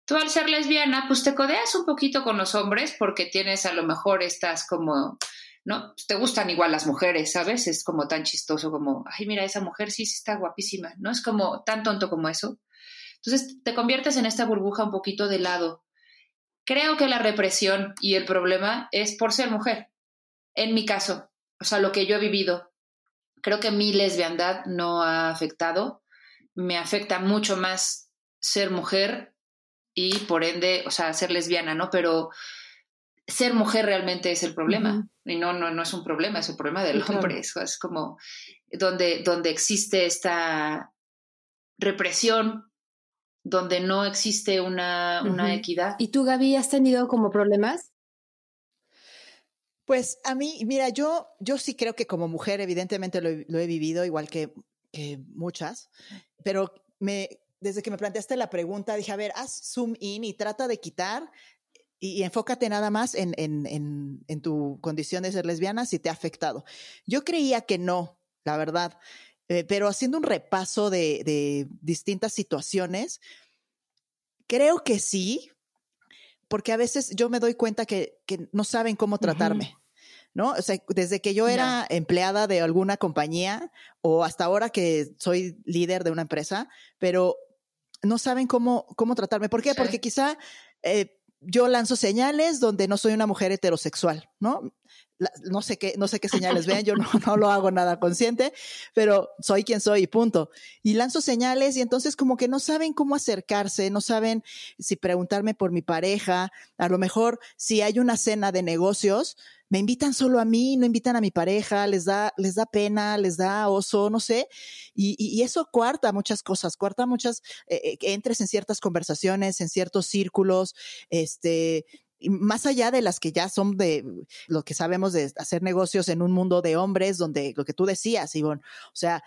Tú al ser lesbiana, pues te codeas un poquito con los hombres porque tienes a lo mejor estas como, ¿no? Te gustan igual las mujeres, ¿sabes? Es como tan chistoso como, ay, mira, esa mujer sí, sí está guapísima, ¿no? Es como tan tonto como eso. Entonces te conviertes en esta burbuja un poquito de lado. Creo que la represión y el problema es por ser mujer. En mi caso, o sea, lo que yo he vivido. Creo que mi lesbiandad no ha afectado. Me afecta mucho más ser mujer y por ende, o sea, ser lesbiana, ¿no? Pero ser mujer realmente es el problema. Y no, no, no es un problema, es un problema del hombre. Es, como donde, donde existe esta represión, donde no existe una, una equidad. ¿Y tú, Gaby, has tenido como problemas? Pues a mí, mira, yo, yo sí creo que como mujer, evidentemente lo, he vivido, igual que, muchas, pero me, desde que me planteaste la pregunta, dije, a ver, haz zoom in y trata de quitar y, enfócate nada más en, en, en, tu condición de ser lesbiana, si te ha afectado. Yo creía que no, la verdad, eh, pero haciendo un repaso de, de distintas situaciones, creo que sí, porque a veces yo me doy cuenta que, no saben cómo tratarme. ¿no? O sea, desde que yo era empleada de alguna compañía o hasta ahora que soy líder de una empresa, pero no saben cómo, cómo tratarme. ¿Por qué? Porque quizá eh, yo lanzo señales donde no soy una mujer heterosexual, ¿no? no sé qué, no sé qué señales vean, yo no, no lo hago nada consciente, pero soy quien soy y punto. Y lanzo señales y entonces como que no saben cómo acercarse, no saben si preguntarme por mi pareja, a lo mejor si hay una cena de negocios, me invitan solo a mí, no invitan a mi pareja, les da, les da pena, les da oso, no sé. Y, y, eso cuarta muchas cosas, cuarta muchas, eh, eh, que entres en ciertas conversaciones, en ciertos círculos, este, más allá de las que ya son de lo que sabemos de hacer negocios en un mundo de hombres, donde lo que tú decías, Ivonne, o sea,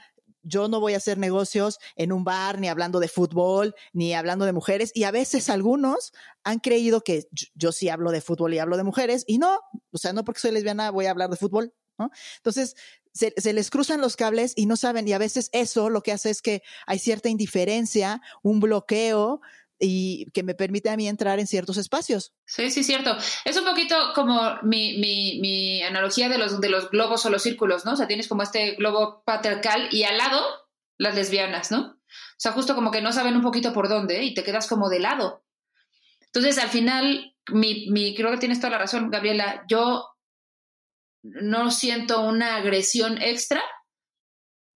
yo no voy a hacer negocios en un bar, ni hablando de fútbol, ni hablando de mujeres. Y a veces algunos han creído que yo, sí hablo de fútbol y hablo de mujeres. Y no, o sea, no porque soy lesbiana voy a hablar de fútbol. ¿no? Entonces, se, se, les cruzan los cables y no saben. Y a veces eso lo que hace es que hay cierta indiferencia, un bloqueo y que me permite a mí entrar en ciertos espacios. Sí, sí, cierto. Es un poquito como mi, mi, mi, analogía de los, de los globos o los círculos, ¿no? O sea, tienes como este globo patriarcal y al lado las lesbianas, ¿no? O sea, justo como que no saben un poquito por dónde y te quedas como de lado. Entonces, al final, mi, mi, creo que tienes toda la razón, Gabriela, yo no siento una agresión extra,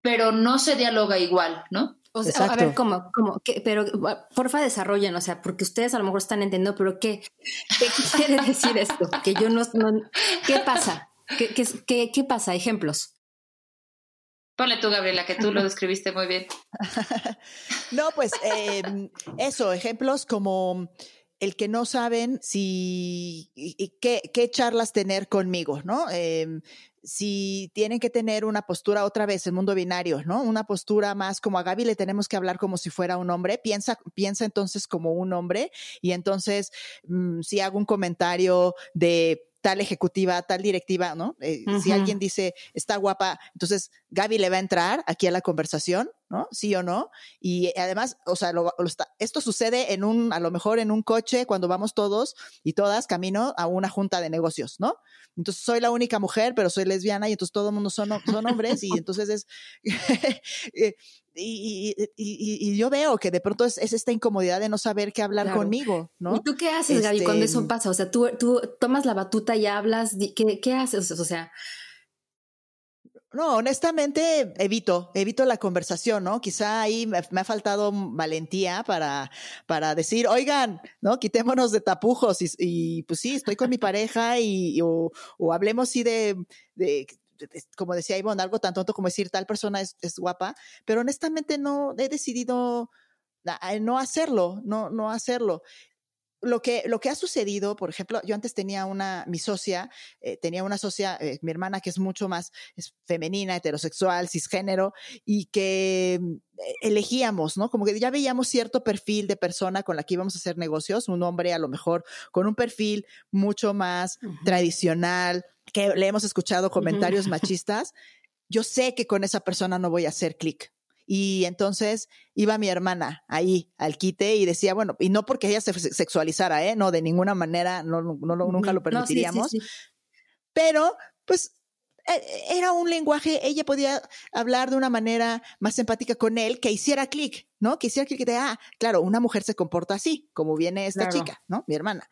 pero no se dialoga igual, ¿no? O sea, a ver, ¿cómo? cómo qué, pero porfa desarrollen, o sea, porque ustedes a lo mejor están entendiendo, pero ¿qué, qué quiere decir esto? Que yo no, ¿qué pasa? ¿Qué, qué, qué, pasa? Ejemplos. Ponle tú, Gabriela, que tú lo describiste muy bien. no, pues em, eso, ejemplos como el que no saben si qué, qué charlas tener conmigo, ¿no? Eh, si tienen que tener una postura otra vez, el mundo binario, ¿no? Una postura más como a Gaby le tenemos que hablar como si fuera un hombre, piensa, piensa entonces como un hombre y entonces mm, si hago un comentario de tal ejecutiva, tal directiva, ¿no? Eh, si alguien dice, está guapa, entonces Gaby le va a entrar aquí a la conversación, ¿no? Sí o no. Y además, o sea, esto sucede en un, a lo mejor en un coche cuando vamos todos y todas camino a una junta de negocios, ¿no? Entonces soy la única mujer, pero soy lesbiana y entonces todo el mundo son, son hombres y entonces es... Eh, y, y, yo veo que de pronto es, esta incomodidad de no saber qué hablar conmigo, ¿no? ¿Y tú qué haces, Gaby, cuando eso este pasa? O sea, tú, tú tomas la batuta y hablas, ¿qué, qué haces? O sea... No, honestamente evito, evito la conversación, ¿no? Quizá ahí me, ha faltado valentía para, para decir, oigan, ¿no? Quitémonos de tapujos y, pues sí, estoy con mi pareja y, o, hablemos sí de, de como decía Ivonne, algo tan tonto como decir tal persona es, guapa, pero honestamente no he decidido no hacerlo, no, no hacerlo. Lo que, lo que ha sucedido, por ejemplo, yo antes tenía una, mi socia, eh, tenía una socia, eh, mi hermana, que es mucho más es femenina, heterosexual, cisgénero, y que eh, elegíamos, ¿no? Como que ya veíamos cierto perfil de persona con la que íbamos a hacer negocios, un hombre a lo mejor con un perfil mucho más tradicional, que le hemos escuchado comentarios machistas, yo sé que con esa persona no voy a hacer clic. Y entonces iba mi hermana ahí al quite y decía, bueno, y no porque ella se sexualizara, ¿eh? No, de ninguna manera, no, no, nunca lo permitiríamos. Pero, pues, e, era un lenguaje, ella podía hablar de una manera más empática con él, que hiciera clic, ¿no? Que hiciera clic de, ah, claro, una mujer se comporta así, como viene esta chica, ¿no? Mi hermana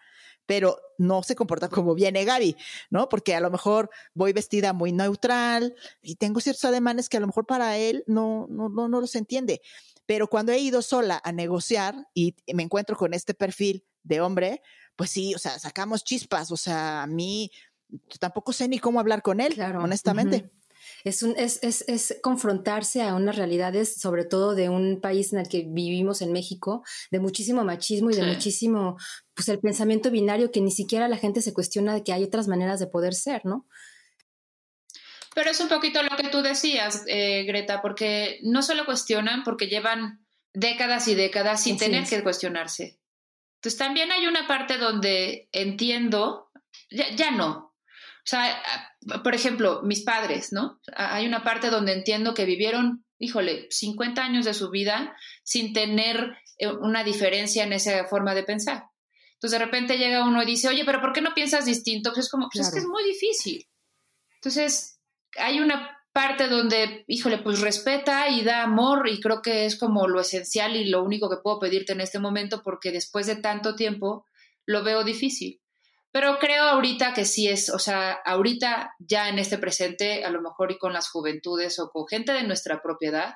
pero no se comporta como viene Gaby, ¿no? Porque a lo mejor voy vestida muy neutral y tengo ciertos ademanes que a lo mejor para él no, no, no, no los entiende. Pero cuando he ido sola a negociar y me encuentro con este perfil de hombre, pues sí, o sea, sacamos chispas, o sea, a mí tampoco sé ni cómo hablar con él, honestamente. Es, un, es, es, es, confrontarse a unas realidades, sobre todo de un país en el que vivimos en México, de muchísimo machismo y de muchísimo, pues el pensamiento binario que ni siquiera la gente se cuestiona de que hay otras maneras de poder ser, ¿no? Pero es un poquito lo que tú decías, eh, Greta, porque no solo cuestionan, porque llevan décadas y décadas sin tener que cuestionarse. Entonces también hay una parte donde entiendo, ya, ya no, o sea, por ejemplo, mis padres, ¿no? Hay una parte donde entiendo que vivieron, híjole, 50 años de su vida sin tener eh, una diferencia en esa forma de pensar. Entonces de repente llega uno y dice, oye, pero ¿por qué no piensas distinto? Pues es como, pues es que es muy difícil. Entonces hay una parte donde, híjole, pues respeta y da amor y creo que es como lo esencial y lo único que puedo pedirte en este momento porque después de tanto tiempo lo veo difícil. Pero creo ahorita que sí es, o sea, ahorita ya en este presente, a lo mejor y con las juventudes o con gente de nuestra propiedad,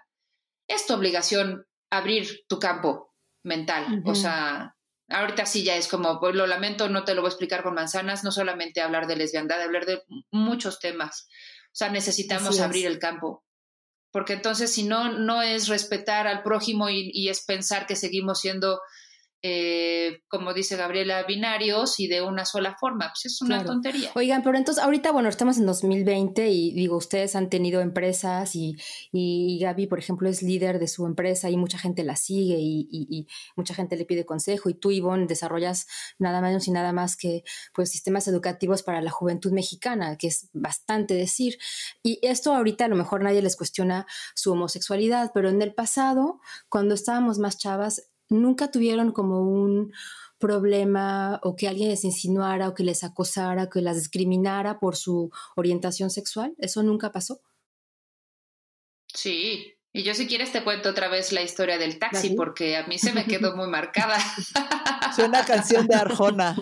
es tu obligación abrir tu campo mental. O sea, ahorita sí ya es como, pues lo lamento, no te lo voy a explicar con manzanas, no solamente hablar de lesbiandad, hablar de muchos temas. O sea, necesitamos abrir el campo. Porque entonces, si no, no es respetar al prójimo y es pensar que seguimos siendo eh, como dice Gabriela, binarios y de una sola forma. Pues es una tontería. Oigan, pero entonces ahorita, bueno, estamos en 2020 y digo, ustedes han tenido empresas y, y Gaby, por ejemplo, es líder de su empresa y mucha gente la sigue y, mucha gente le pide consejo y tú, Ivonne, desarrollas nada menos y nada más que pues sistemas educativos para la juventud mexicana, que es bastante decir. Y esto ahorita a lo mejor nadie les cuestiona su homosexualidad, pero en el pasado, cuando estábamos más chavas, nunca tuvieron como un problema o que alguien les insinuara o que les acosara, que las discriminara por su orientación sexual? ¿Eso nunca pasó? Sí, y yo si quieres te cuento otra vez la historia del taxi porque a mí se me quedó muy marcada. Es una canción de Arjona.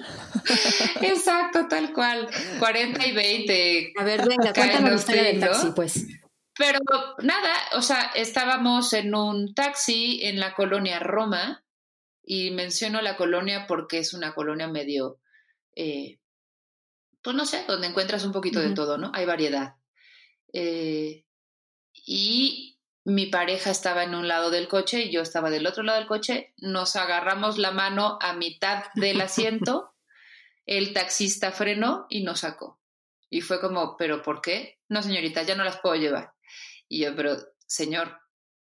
Exacto, tal cual. 40 y 20. A ver, venga, cuéntame la historia del taxi, pues. Pero nada, o sea, estábamos en un taxi en la colonia Roma y menciono la colonia porque es una colonia medio, eh, pues no sé, donde encuentras un poquito de todo, ¿no? Hay variedad. Eh, y mi pareja estaba en un lado del coche y yo estaba del otro lado del coche. Nos agarramos la mano a mitad del asiento. El taxista frenó y nos sacó. Y fue como, ¿pero por qué? No, señorita, ya no las puedo llevar. Y yo, pero, señor,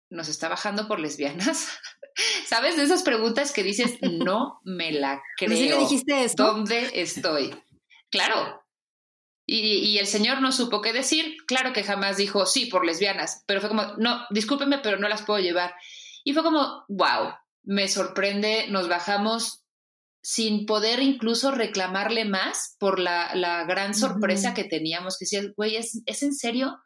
¿nos está bajando por lesbianas? ¿Sabes? De esas preguntas que dices, no me la creo. ¿Sí le dijiste esto? ¿Dónde estoy? Claro, y, el señor no supo qué decir. Claro que jamás dijo sí por lesbianas, pero fue como, no, discúlpeme, pero no las puedo llevar. Y fue como, wow, me sorprende, nos bajamos sin poder incluso reclamarle más por la, la gran sorpresa que teníamos, que decía, güey, ¿es, ¿es en serio?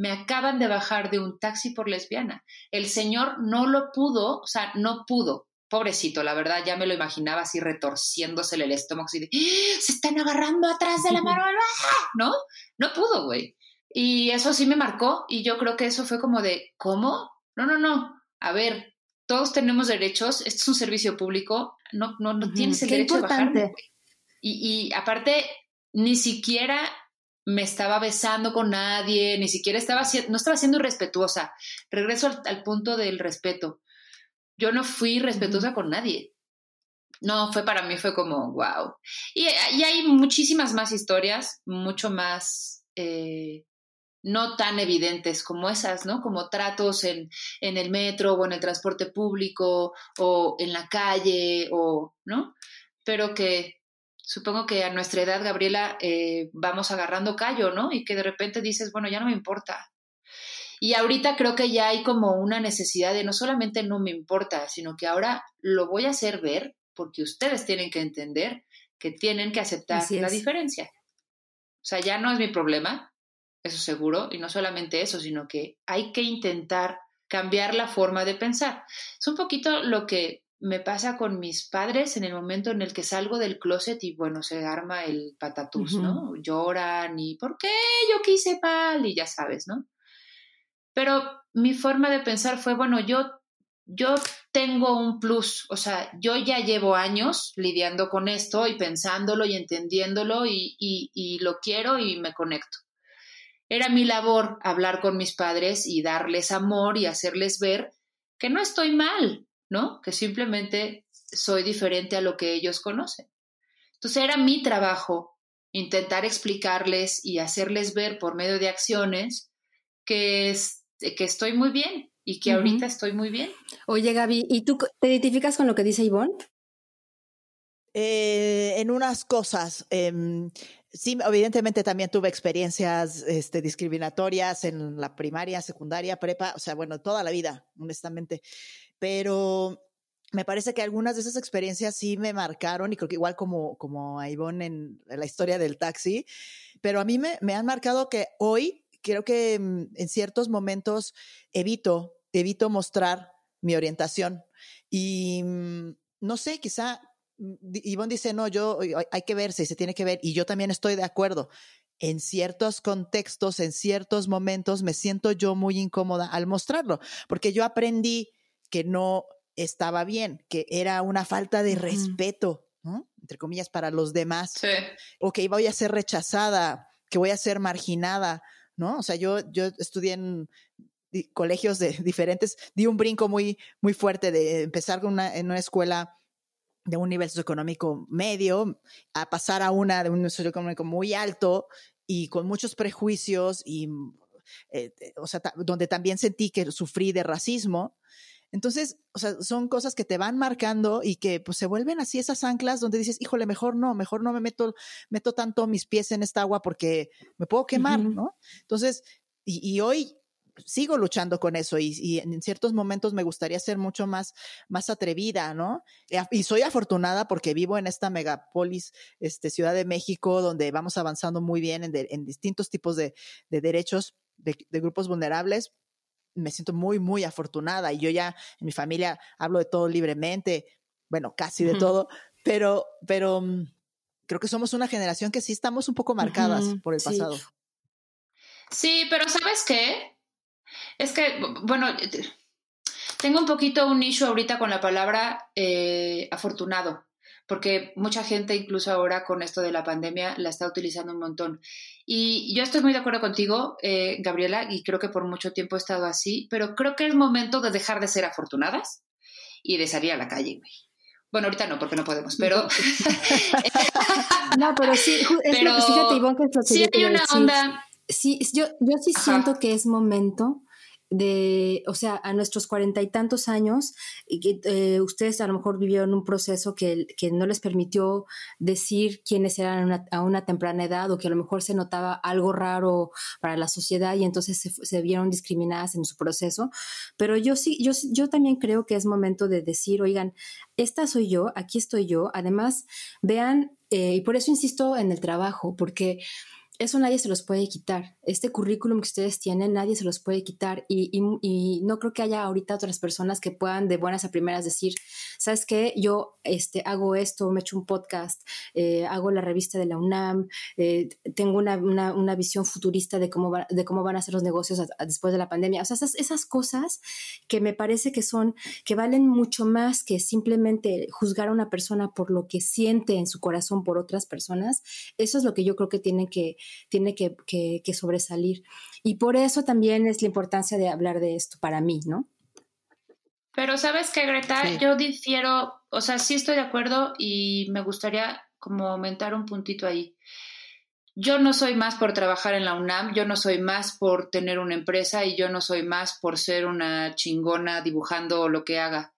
Me acaban de bajar de un taxi por lesbiana. El señor no lo pudo, o sea, no pudo pobrecito, la verdad, ya me lo imaginaba así retorciéndosele el estómago, así de, ¡Ah! se están agarrando atrás de la mano, ¿no? No pudo, güey. Y eso sí me marcó y yo creo que eso fue como de, ¿cómo? No, no, no. A ver, todos tenemos derechos, esto es un servicio público, no, no, no tienes el derecho de bajarme. Y, y aparte, ni siquiera me estaba besando con nadie, ni siquiera estaba, no estaba siendo irrespetuosa. Regreso al punto del respeto yo no fui respetuosa con nadie. No, fue para mí, fue como, wow. Y, hay muchísimas más historias, mucho más eh, no tan evidentes como esas, ¿no? Como tratos en, en, el metro o en el transporte público o en la calle o, ¿no? Pero que supongo que a nuestra edad, Gabriela, eh, vamos agarrando callo, ¿no? Y que de repente dices, bueno, ya no me importa, y ahorita creo que ya hay como una necesidad de no solamente no me importa, sino que ahora lo voy a hacer ver porque ustedes tienen que entender que tienen que aceptar la diferencia. O sea, ya no es mi problema, eso seguro, y no solamente eso, sino que hay que intentar cambiar la forma de pensar. Es un poquito lo que me pasa con mis padres en el momento en el que salgo del closet y bueno, se arma el patatús, ¿no? Lloran y ¿por qué yo quise pal? Y ya sabes, ¿no? Pero mi forma de pensar fue, bueno, yo, yo tengo un plus, o sea, yo ya llevo años lidiando con esto y pensándolo y entendiéndolo y, y, lo quiero y me conecto. Era mi labor hablar con mis padres y darles amor y hacerles ver que no estoy mal, ¿no? Que simplemente soy diferente a lo que ellos conocen. Entonces era mi trabajo intentar explicarles y hacerles ver por medio de acciones que es que estoy muy bien y que ahorita estoy muy bien. Oye, Gaby, ¿y tú te identificas con lo que dice Ivonne? Eh, en unas cosas. Em, sí, evidentemente también tuve experiencias este, discriminatorias en la primaria, secundaria, prepa, o sea, bueno, toda la vida, honestamente. Pero me parece que algunas de esas experiencias sí me marcaron y creo que igual como, como a Ivonne en, la historia del taxi, pero a mí me, me han marcado que hoy creo que mm, en ciertos momentos evito, evito mostrar mi orientación. Y mm, no sé, quizá mm, Ivonne dice, no, yo hay que verse y se tiene que ver, y yo también estoy de acuerdo. En ciertos contextos, en ciertos momentos, me siento yo muy incómoda al mostrarlo, porque yo aprendí que no estaba bien, que era una falta de respeto, entre comillas, para los demás, o que voy a ser rechazada, que voy a ser marginada, ¿no? O sea, yo, yo estudié en colegios de diferentes, di un brinco muy, muy fuerte de empezar con una, en una escuela de un nivel socioeconómico medio a pasar a una de un nivel socioeconómico muy alto y con muchos prejuicios y, eh, eh, o sea, donde también sentí que sufrí de racismo. Entonces, o sea, son cosas que te van marcando y que pues se vuelven así esas anclas donde dices, híjole, mejor no, mejor no me meto, meto tanto mis pies en esta agua porque me puedo quemar, ¿no? Entonces, y, hoy sigo luchando con eso y, en ciertos momentos me gustaría ser mucho más, más atrevida, ¿no? Y soy afortunada porque vivo en esta megapolis, este, Ciudad de México, donde vamos avanzando muy bien en, distintos tipos de, derechos de, de grupos vulnerables me siento muy, muy afortunada y yo ya en mi familia hablo de todo libremente, bueno, casi de todo, pero, pero mm, creo que somos una generación que sí estamos un poco marcadas por el pasado. Sí, pero ¿sabes qué? Es que, bueno, tengo un poquito un issue ahorita con la palabra eh, afortunado, porque mucha gente, incluso ahora con esto de la pandemia, la está utilizando un montón. Y yo estoy muy de acuerdo contigo, eh, Gabriela, y creo que por mucho tiempo he estado así, pero creo que es momento de dejar de ser afortunadas y de salir a la calle, güey. Bueno, ahorita no, porque no podemos, pero... no, pero sí, es pero, fíjate, Ivonne, que es lo que sí hay una onda... Sí, yo, yo sí siento que es momento de, o sea, a nuestros cuarenta y tantos años, eh, ustedes a lo mejor vivieron un proceso que, que no les permitió decir quiénes eran a una temprana edad o que a lo mejor se notaba algo raro para la sociedad y entonces se, vieron discriminadas en su proceso. Pero yo sí, yo, yo también creo que es momento de decir, oigan, esta soy yo, aquí estoy yo. Además, vean, eh, y por eso insisto en el trabajo, porque eso nadie se los puede quitar. Este currículum que ustedes tienen, nadie se los puede quitar. Y, no creo que haya ahorita otras personas que puedan de buenas a primeras decir, ¿sabes qué? Yo este, hago esto, me echo un podcast, eh, hago la revista de la UNAM, eh, tengo una, visión futurista de cómo, de cómo van a ser los negocios después de la pandemia. O sea, esas, esas cosas que me parece que son, que valen mucho más que simplemente juzgar a una persona por lo que siente en su corazón por otras personas. Eso es lo que yo creo que tienen que tiene que, sobresalir. Y por eso también es la importancia de hablar de esto para mí, ¿no? Pero sabes que, Greta, yo difiero, o sea, sí estoy de acuerdo y me gustaría como aumentar un puntito ahí. Yo no soy más por trabajar en la UNAM, yo no soy más por tener una empresa y yo no soy más por ser una chingona dibujando lo que haga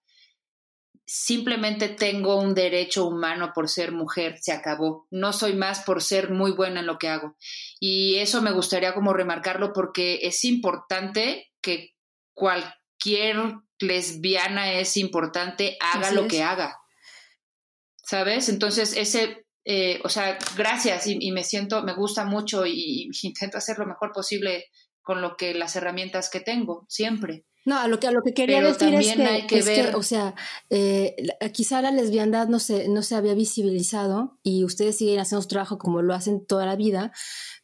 simplemente tengo un derecho humano por ser mujer, se acabó. No soy más por ser muy buena en lo que hago. Y eso me gustaría como remarcarlo porque es importante que cualquier lesbiana es importante, haga lo que haga. ¿Sabes? Entonces, ese, eh, o sea, gracias y, me siento, me gusta mucho y intento hacer lo mejor posible con lo que las herramientas que tengo, siempre. No, a lo que, a lo que quería decir es que, o sea, eh, quizá la lesbiandad no se, no se había visibilizado y ustedes siguen haciendo su trabajo como lo hacen toda la vida,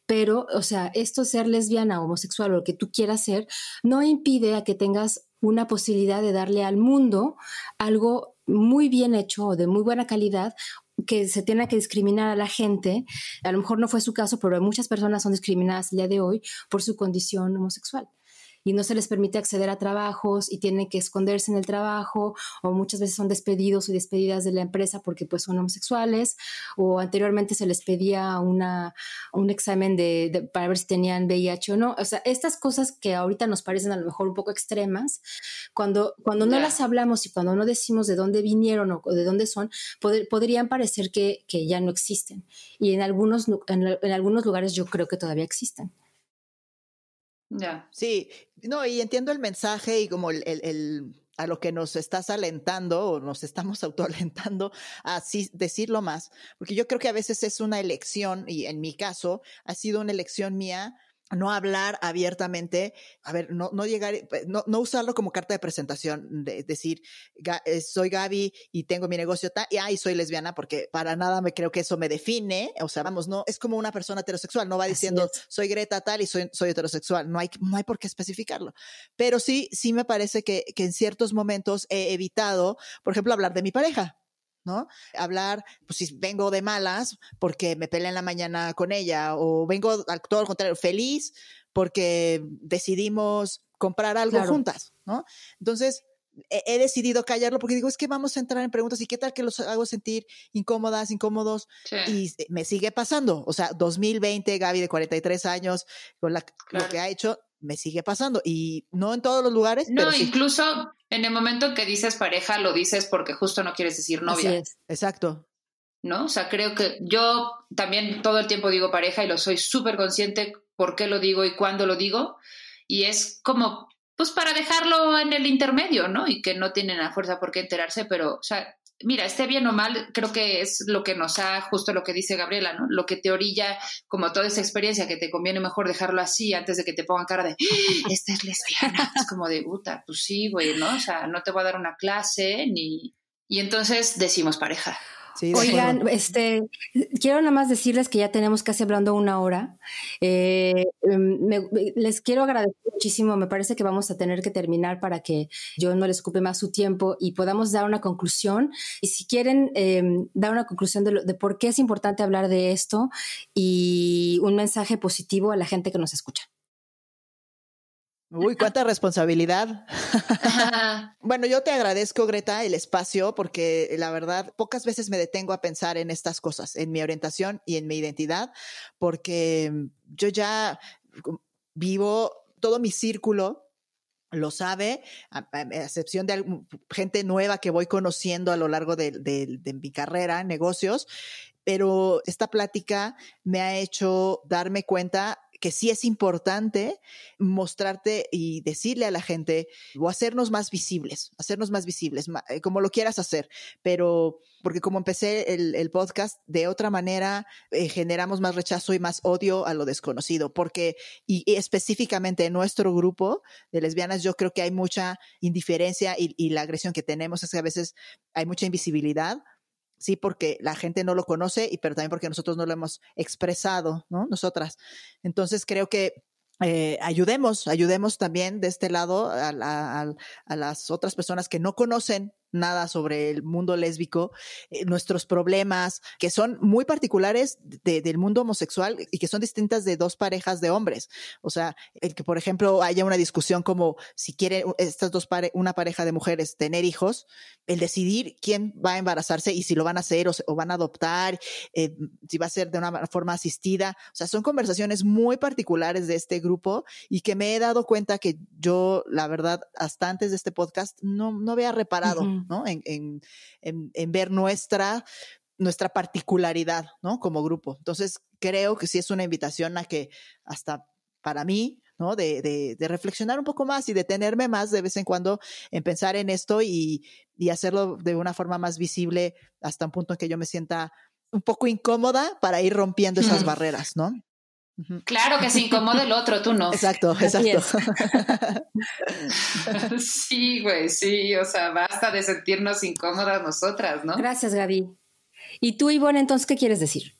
pero, o sea, esto ser lesbiana, homosexual o lo que tú quieras ser, no impide a que tengas una posibilidad de darle al mundo algo muy bien hecho o de muy buena calidad que se tenga que discriminar a la gente, a lo mejor no fue su caso, pero muchas personas son discriminadas el día de hoy por su condición homosexual y no se les permite acceder a trabajos y tienen que esconderse en el trabajo o muchas veces son despedidos y despedidas de la empresa porque pues son homosexuales o anteriormente se les pedía una, un examen de, para ver si tenían VIH o no. O sea, estas cosas que ahorita nos parecen a lo mejor un poco extremas, cuando, cuando no las hablamos y cuando no decimos de dónde vinieron o de dónde son, podrían parecer que, que, ya no existen. Y en algunos, en algunos lugares yo creo que todavía existen. Sí, no, y entiendo el mensaje y como el, el, a lo que nos estás alentando o nos estamos autoalentando a así decirlo más, porque yo creo que a veces es una elección, y en mi caso ha sido una elección mía no hablar abiertamente, a ver, no, no llegar, pues, no, no usarlo como carta de presentación, de decir, eh, soy Gaby y tengo mi negocio y ay, soy lesbiana, porque para nada me creo que eso me define, o sea, vamos, no, es como una persona heterosexual, no va diciendo, soy Greta tal y soy, soy heterosexual, no hay, no hay por qué especificarlo, pero sí, sí me parece que, que en ciertos momentos he evitado, por ejemplo, hablar de mi pareja, ¿no? Hablar, pues si vengo de malas porque me peleé en la mañana con ella o vengo al todo lo contrario, feliz porque decidimos comprar algo juntas, ¿no? Entonces, he, decidido callarlo porque digo, es que vamos a entrar en preguntas y qué tal que los hago sentir incómodas, incómodos y me sigue pasando, o sea, 2020, Gaby de 43 años, con lo que ha hecho, me sigue pasando y no en todos los lugares. No, incluso en el momento en que dices pareja, lo dices porque justo no quieres decir novia. es. Exacto. ¿No? O sea, creo que yo también todo el tiempo digo pareja y lo soy súper consciente por qué lo digo y cuándo lo digo. Y es como, pues para dejarlo en el intermedio, ¿no? Y que no tienen a fuerza por qué enterarse, pero, o sea, mira, esté bien o mal, creo que es lo que nos ha, justo lo que dice Gabriela, ¿no? Lo que te orilla, como toda esa experiencia, que te conviene mejor dejarlo así antes de que te pongan cara de, ¡Ah! esta es lesbiana. Es como de, puta, pues sí, güey, ¿no? O sea, no te voy a dar una clase ni... Y entonces decimos pareja. Oigan, este, quiero nada más decirles que ya tenemos casi hablando una hora. Eh, em, les quiero agradecer muchísimo. Me parece que vamos a tener que terminar para que yo no les ocupe más su tiempo y podamos dar una conclusión. Y si quieren em, dar una conclusión de, de por qué es importante hablar de esto y un mensaje positivo a la gente que nos escucha. Uy, cuánta responsabilidad. bueno, yo te agradezco, Greta, el espacio, porque la verdad, pocas veces me detengo a pensar en estas cosas, en mi orientación y en mi identidad, porque yo ya vivo todo mi círculo lo sabe, a, excepción de gente nueva que voy conociendo a lo largo de, de mi carrera en negocios, pero esta plática me ha hecho darme cuenta que sí es importante mostrarte y decirle a la gente o hacernos más visibles, hacernos más visibles, eh, como lo quieras hacer, pero porque como empecé el, podcast, de otra manera eh, generamos más rechazo y más odio a lo desconocido, porque y, específicamente en nuestro grupo de lesbianas yo creo que hay mucha indiferencia y, y la agresión que tenemos es que a veces hay mucha invisibilidad sí, porque la gente no lo conoce, y pero también porque nosotros no lo hemos expresado, ¿no? Nosotras. Entonces creo que eh, ayudemos, ayudemos también de este lado a, a, las otras personas que no conocen nada sobre el mundo lésbico, eh, nuestros problemas, que son muy particulares del mundo homosexual y que son distintas de dos parejas de hombres. O sea, el que, por ejemplo, haya una discusión como si quieren estas dos pare una pareja de mujeres tener hijos, el decidir quién va a embarazarse y si lo van a hacer o, van a adoptar, eh, si va a ser de una forma asistida. O sea, son conversaciones muy particulares de este grupo y que me he dado cuenta que yo, la verdad, hasta antes de este podcast no, no había reparado. ¿No? En, ver nuestra, nuestra particularidad, ¿no? Como grupo. Entonces, creo que sí es una invitación a que hasta para mí, ¿no? De, reflexionar un poco más y detenerme más de vez en cuando en pensar en esto y, y, hacerlo de una forma más visible hasta un punto en que yo me sienta un poco incómoda para ir rompiendo esas barreras, ¿no? Claro que se incomode el otro, tú no. Exacto, exacto. sí, güey, sí, o sea, basta de sentirnos incómodas nosotras, ¿no? Gracias, Gaby. ¿Y tú, Ivonne, entonces qué quieres decir?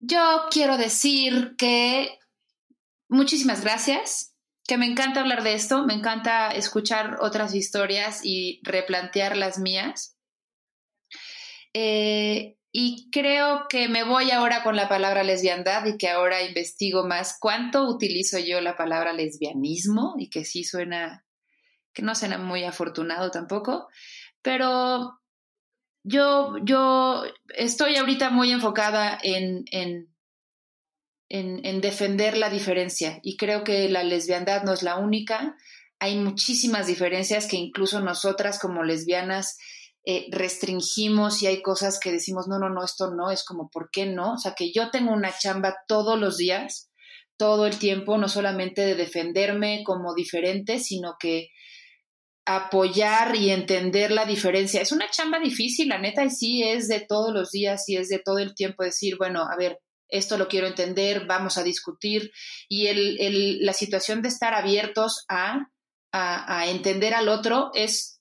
Yo quiero decir que muchísimas gracias, que me encanta hablar de esto, me encanta escuchar otras historias y replantear las mías. Eh, y creo que me voy ahora con la palabra lesbiandad y que ahora investigo más cuánto utilizo yo la palabra lesbianismo y que sí suena, que no suena muy afortunado tampoco, pero yo, yo estoy ahorita muy enfocada en, en, en, en defender la diferencia y creo que la lesbiandad no es la única. Hay muchísimas diferencias que incluso nosotras como lesbianas eh, restringimos y hay cosas que decimos, no, no, no, esto no, es como, ¿por qué no? O sea, que yo tengo una chamba todos los días, todo el tiempo, no solamente de defenderme como diferente, sino que apoyar y entender la diferencia. Es una chamba difícil, la neta, y sí es de todos los días y es de todo el tiempo decir, bueno, a ver, esto lo quiero entender, vamos a discutir. Y el, la situación de estar abiertos a, a entender al otro es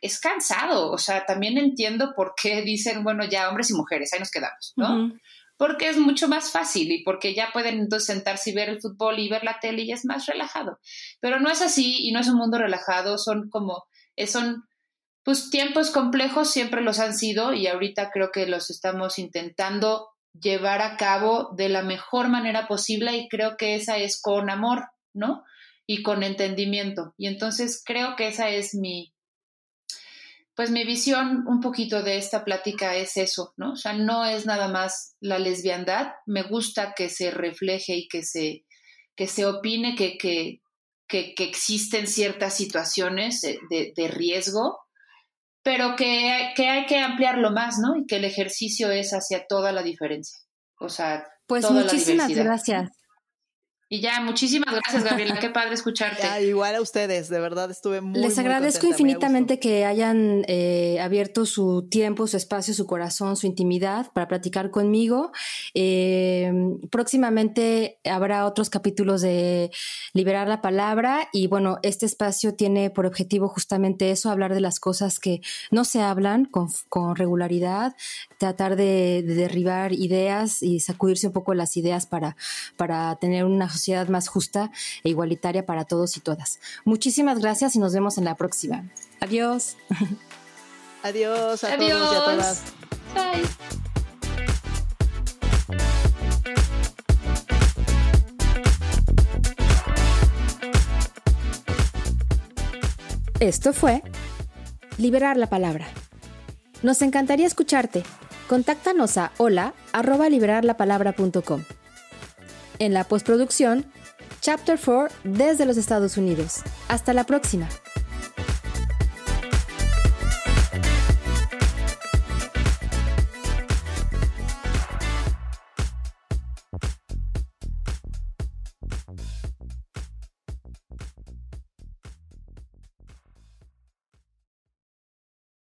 es cansado, o sea, también entiendo por qué dicen, bueno, ya hombres y mujeres, ahí nos quedamos, ¿no? Porque es mucho más fácil y porque ya pueden entonces sentarse y ver el fútbol y ver la tele y es más relajado. Pero no es así y no es un mundo relajado, son como, eh, son, pues tiempos complejos siempre los han sido y ahorita creo que los estamos intentando llevar a cabo de la mejor manera posible y creo que esa es con amor, ¿no? Y con entendimiento. Y entonces creo que esa es mi, pues mi visión un poquito de esta plática es eso, ¿no? O sea, no es nada más la lesbiandad, me gusta que se refleje y que se, que se opine que, que, que, existen ciertas situaciones de, riesgo, pero que, que, hay que ampliarlo más, ¿no? Y que el ejercicio es hacia toda la diferencia. O sea, pues muchísimas gracias. Y ya, muchísimas gracias, Gabriela. Qué padre escucharte. igual a ustedes, de verdad estuve muy. Les agradezco infinitamente que hayan eh, abierto su tiempo, su espacio, su corazón, su intimidad para platicar conmigo. Eh, próximamente habrá otros capítulos de Liberar la Palabra y bueno, este espacio tiene por objetivo justamente eso, hablar de las cosas que no se hablan con, regularidad, tratar de, de, derribar ideas y sacudirse un poco las ideas para, para tener una sociedad más justa e igualitaria para todos y todas. Muchísimas gracias y nos vemos en la próxima. Adiós. Adiós a todos y a todas. Bye. Esto fue Liberar la Palabra. Nos encantaría escucharte. Contáctanos a hola en la postproducción, Chapter 4 desde los Estados Unidos. Hasta la próxima.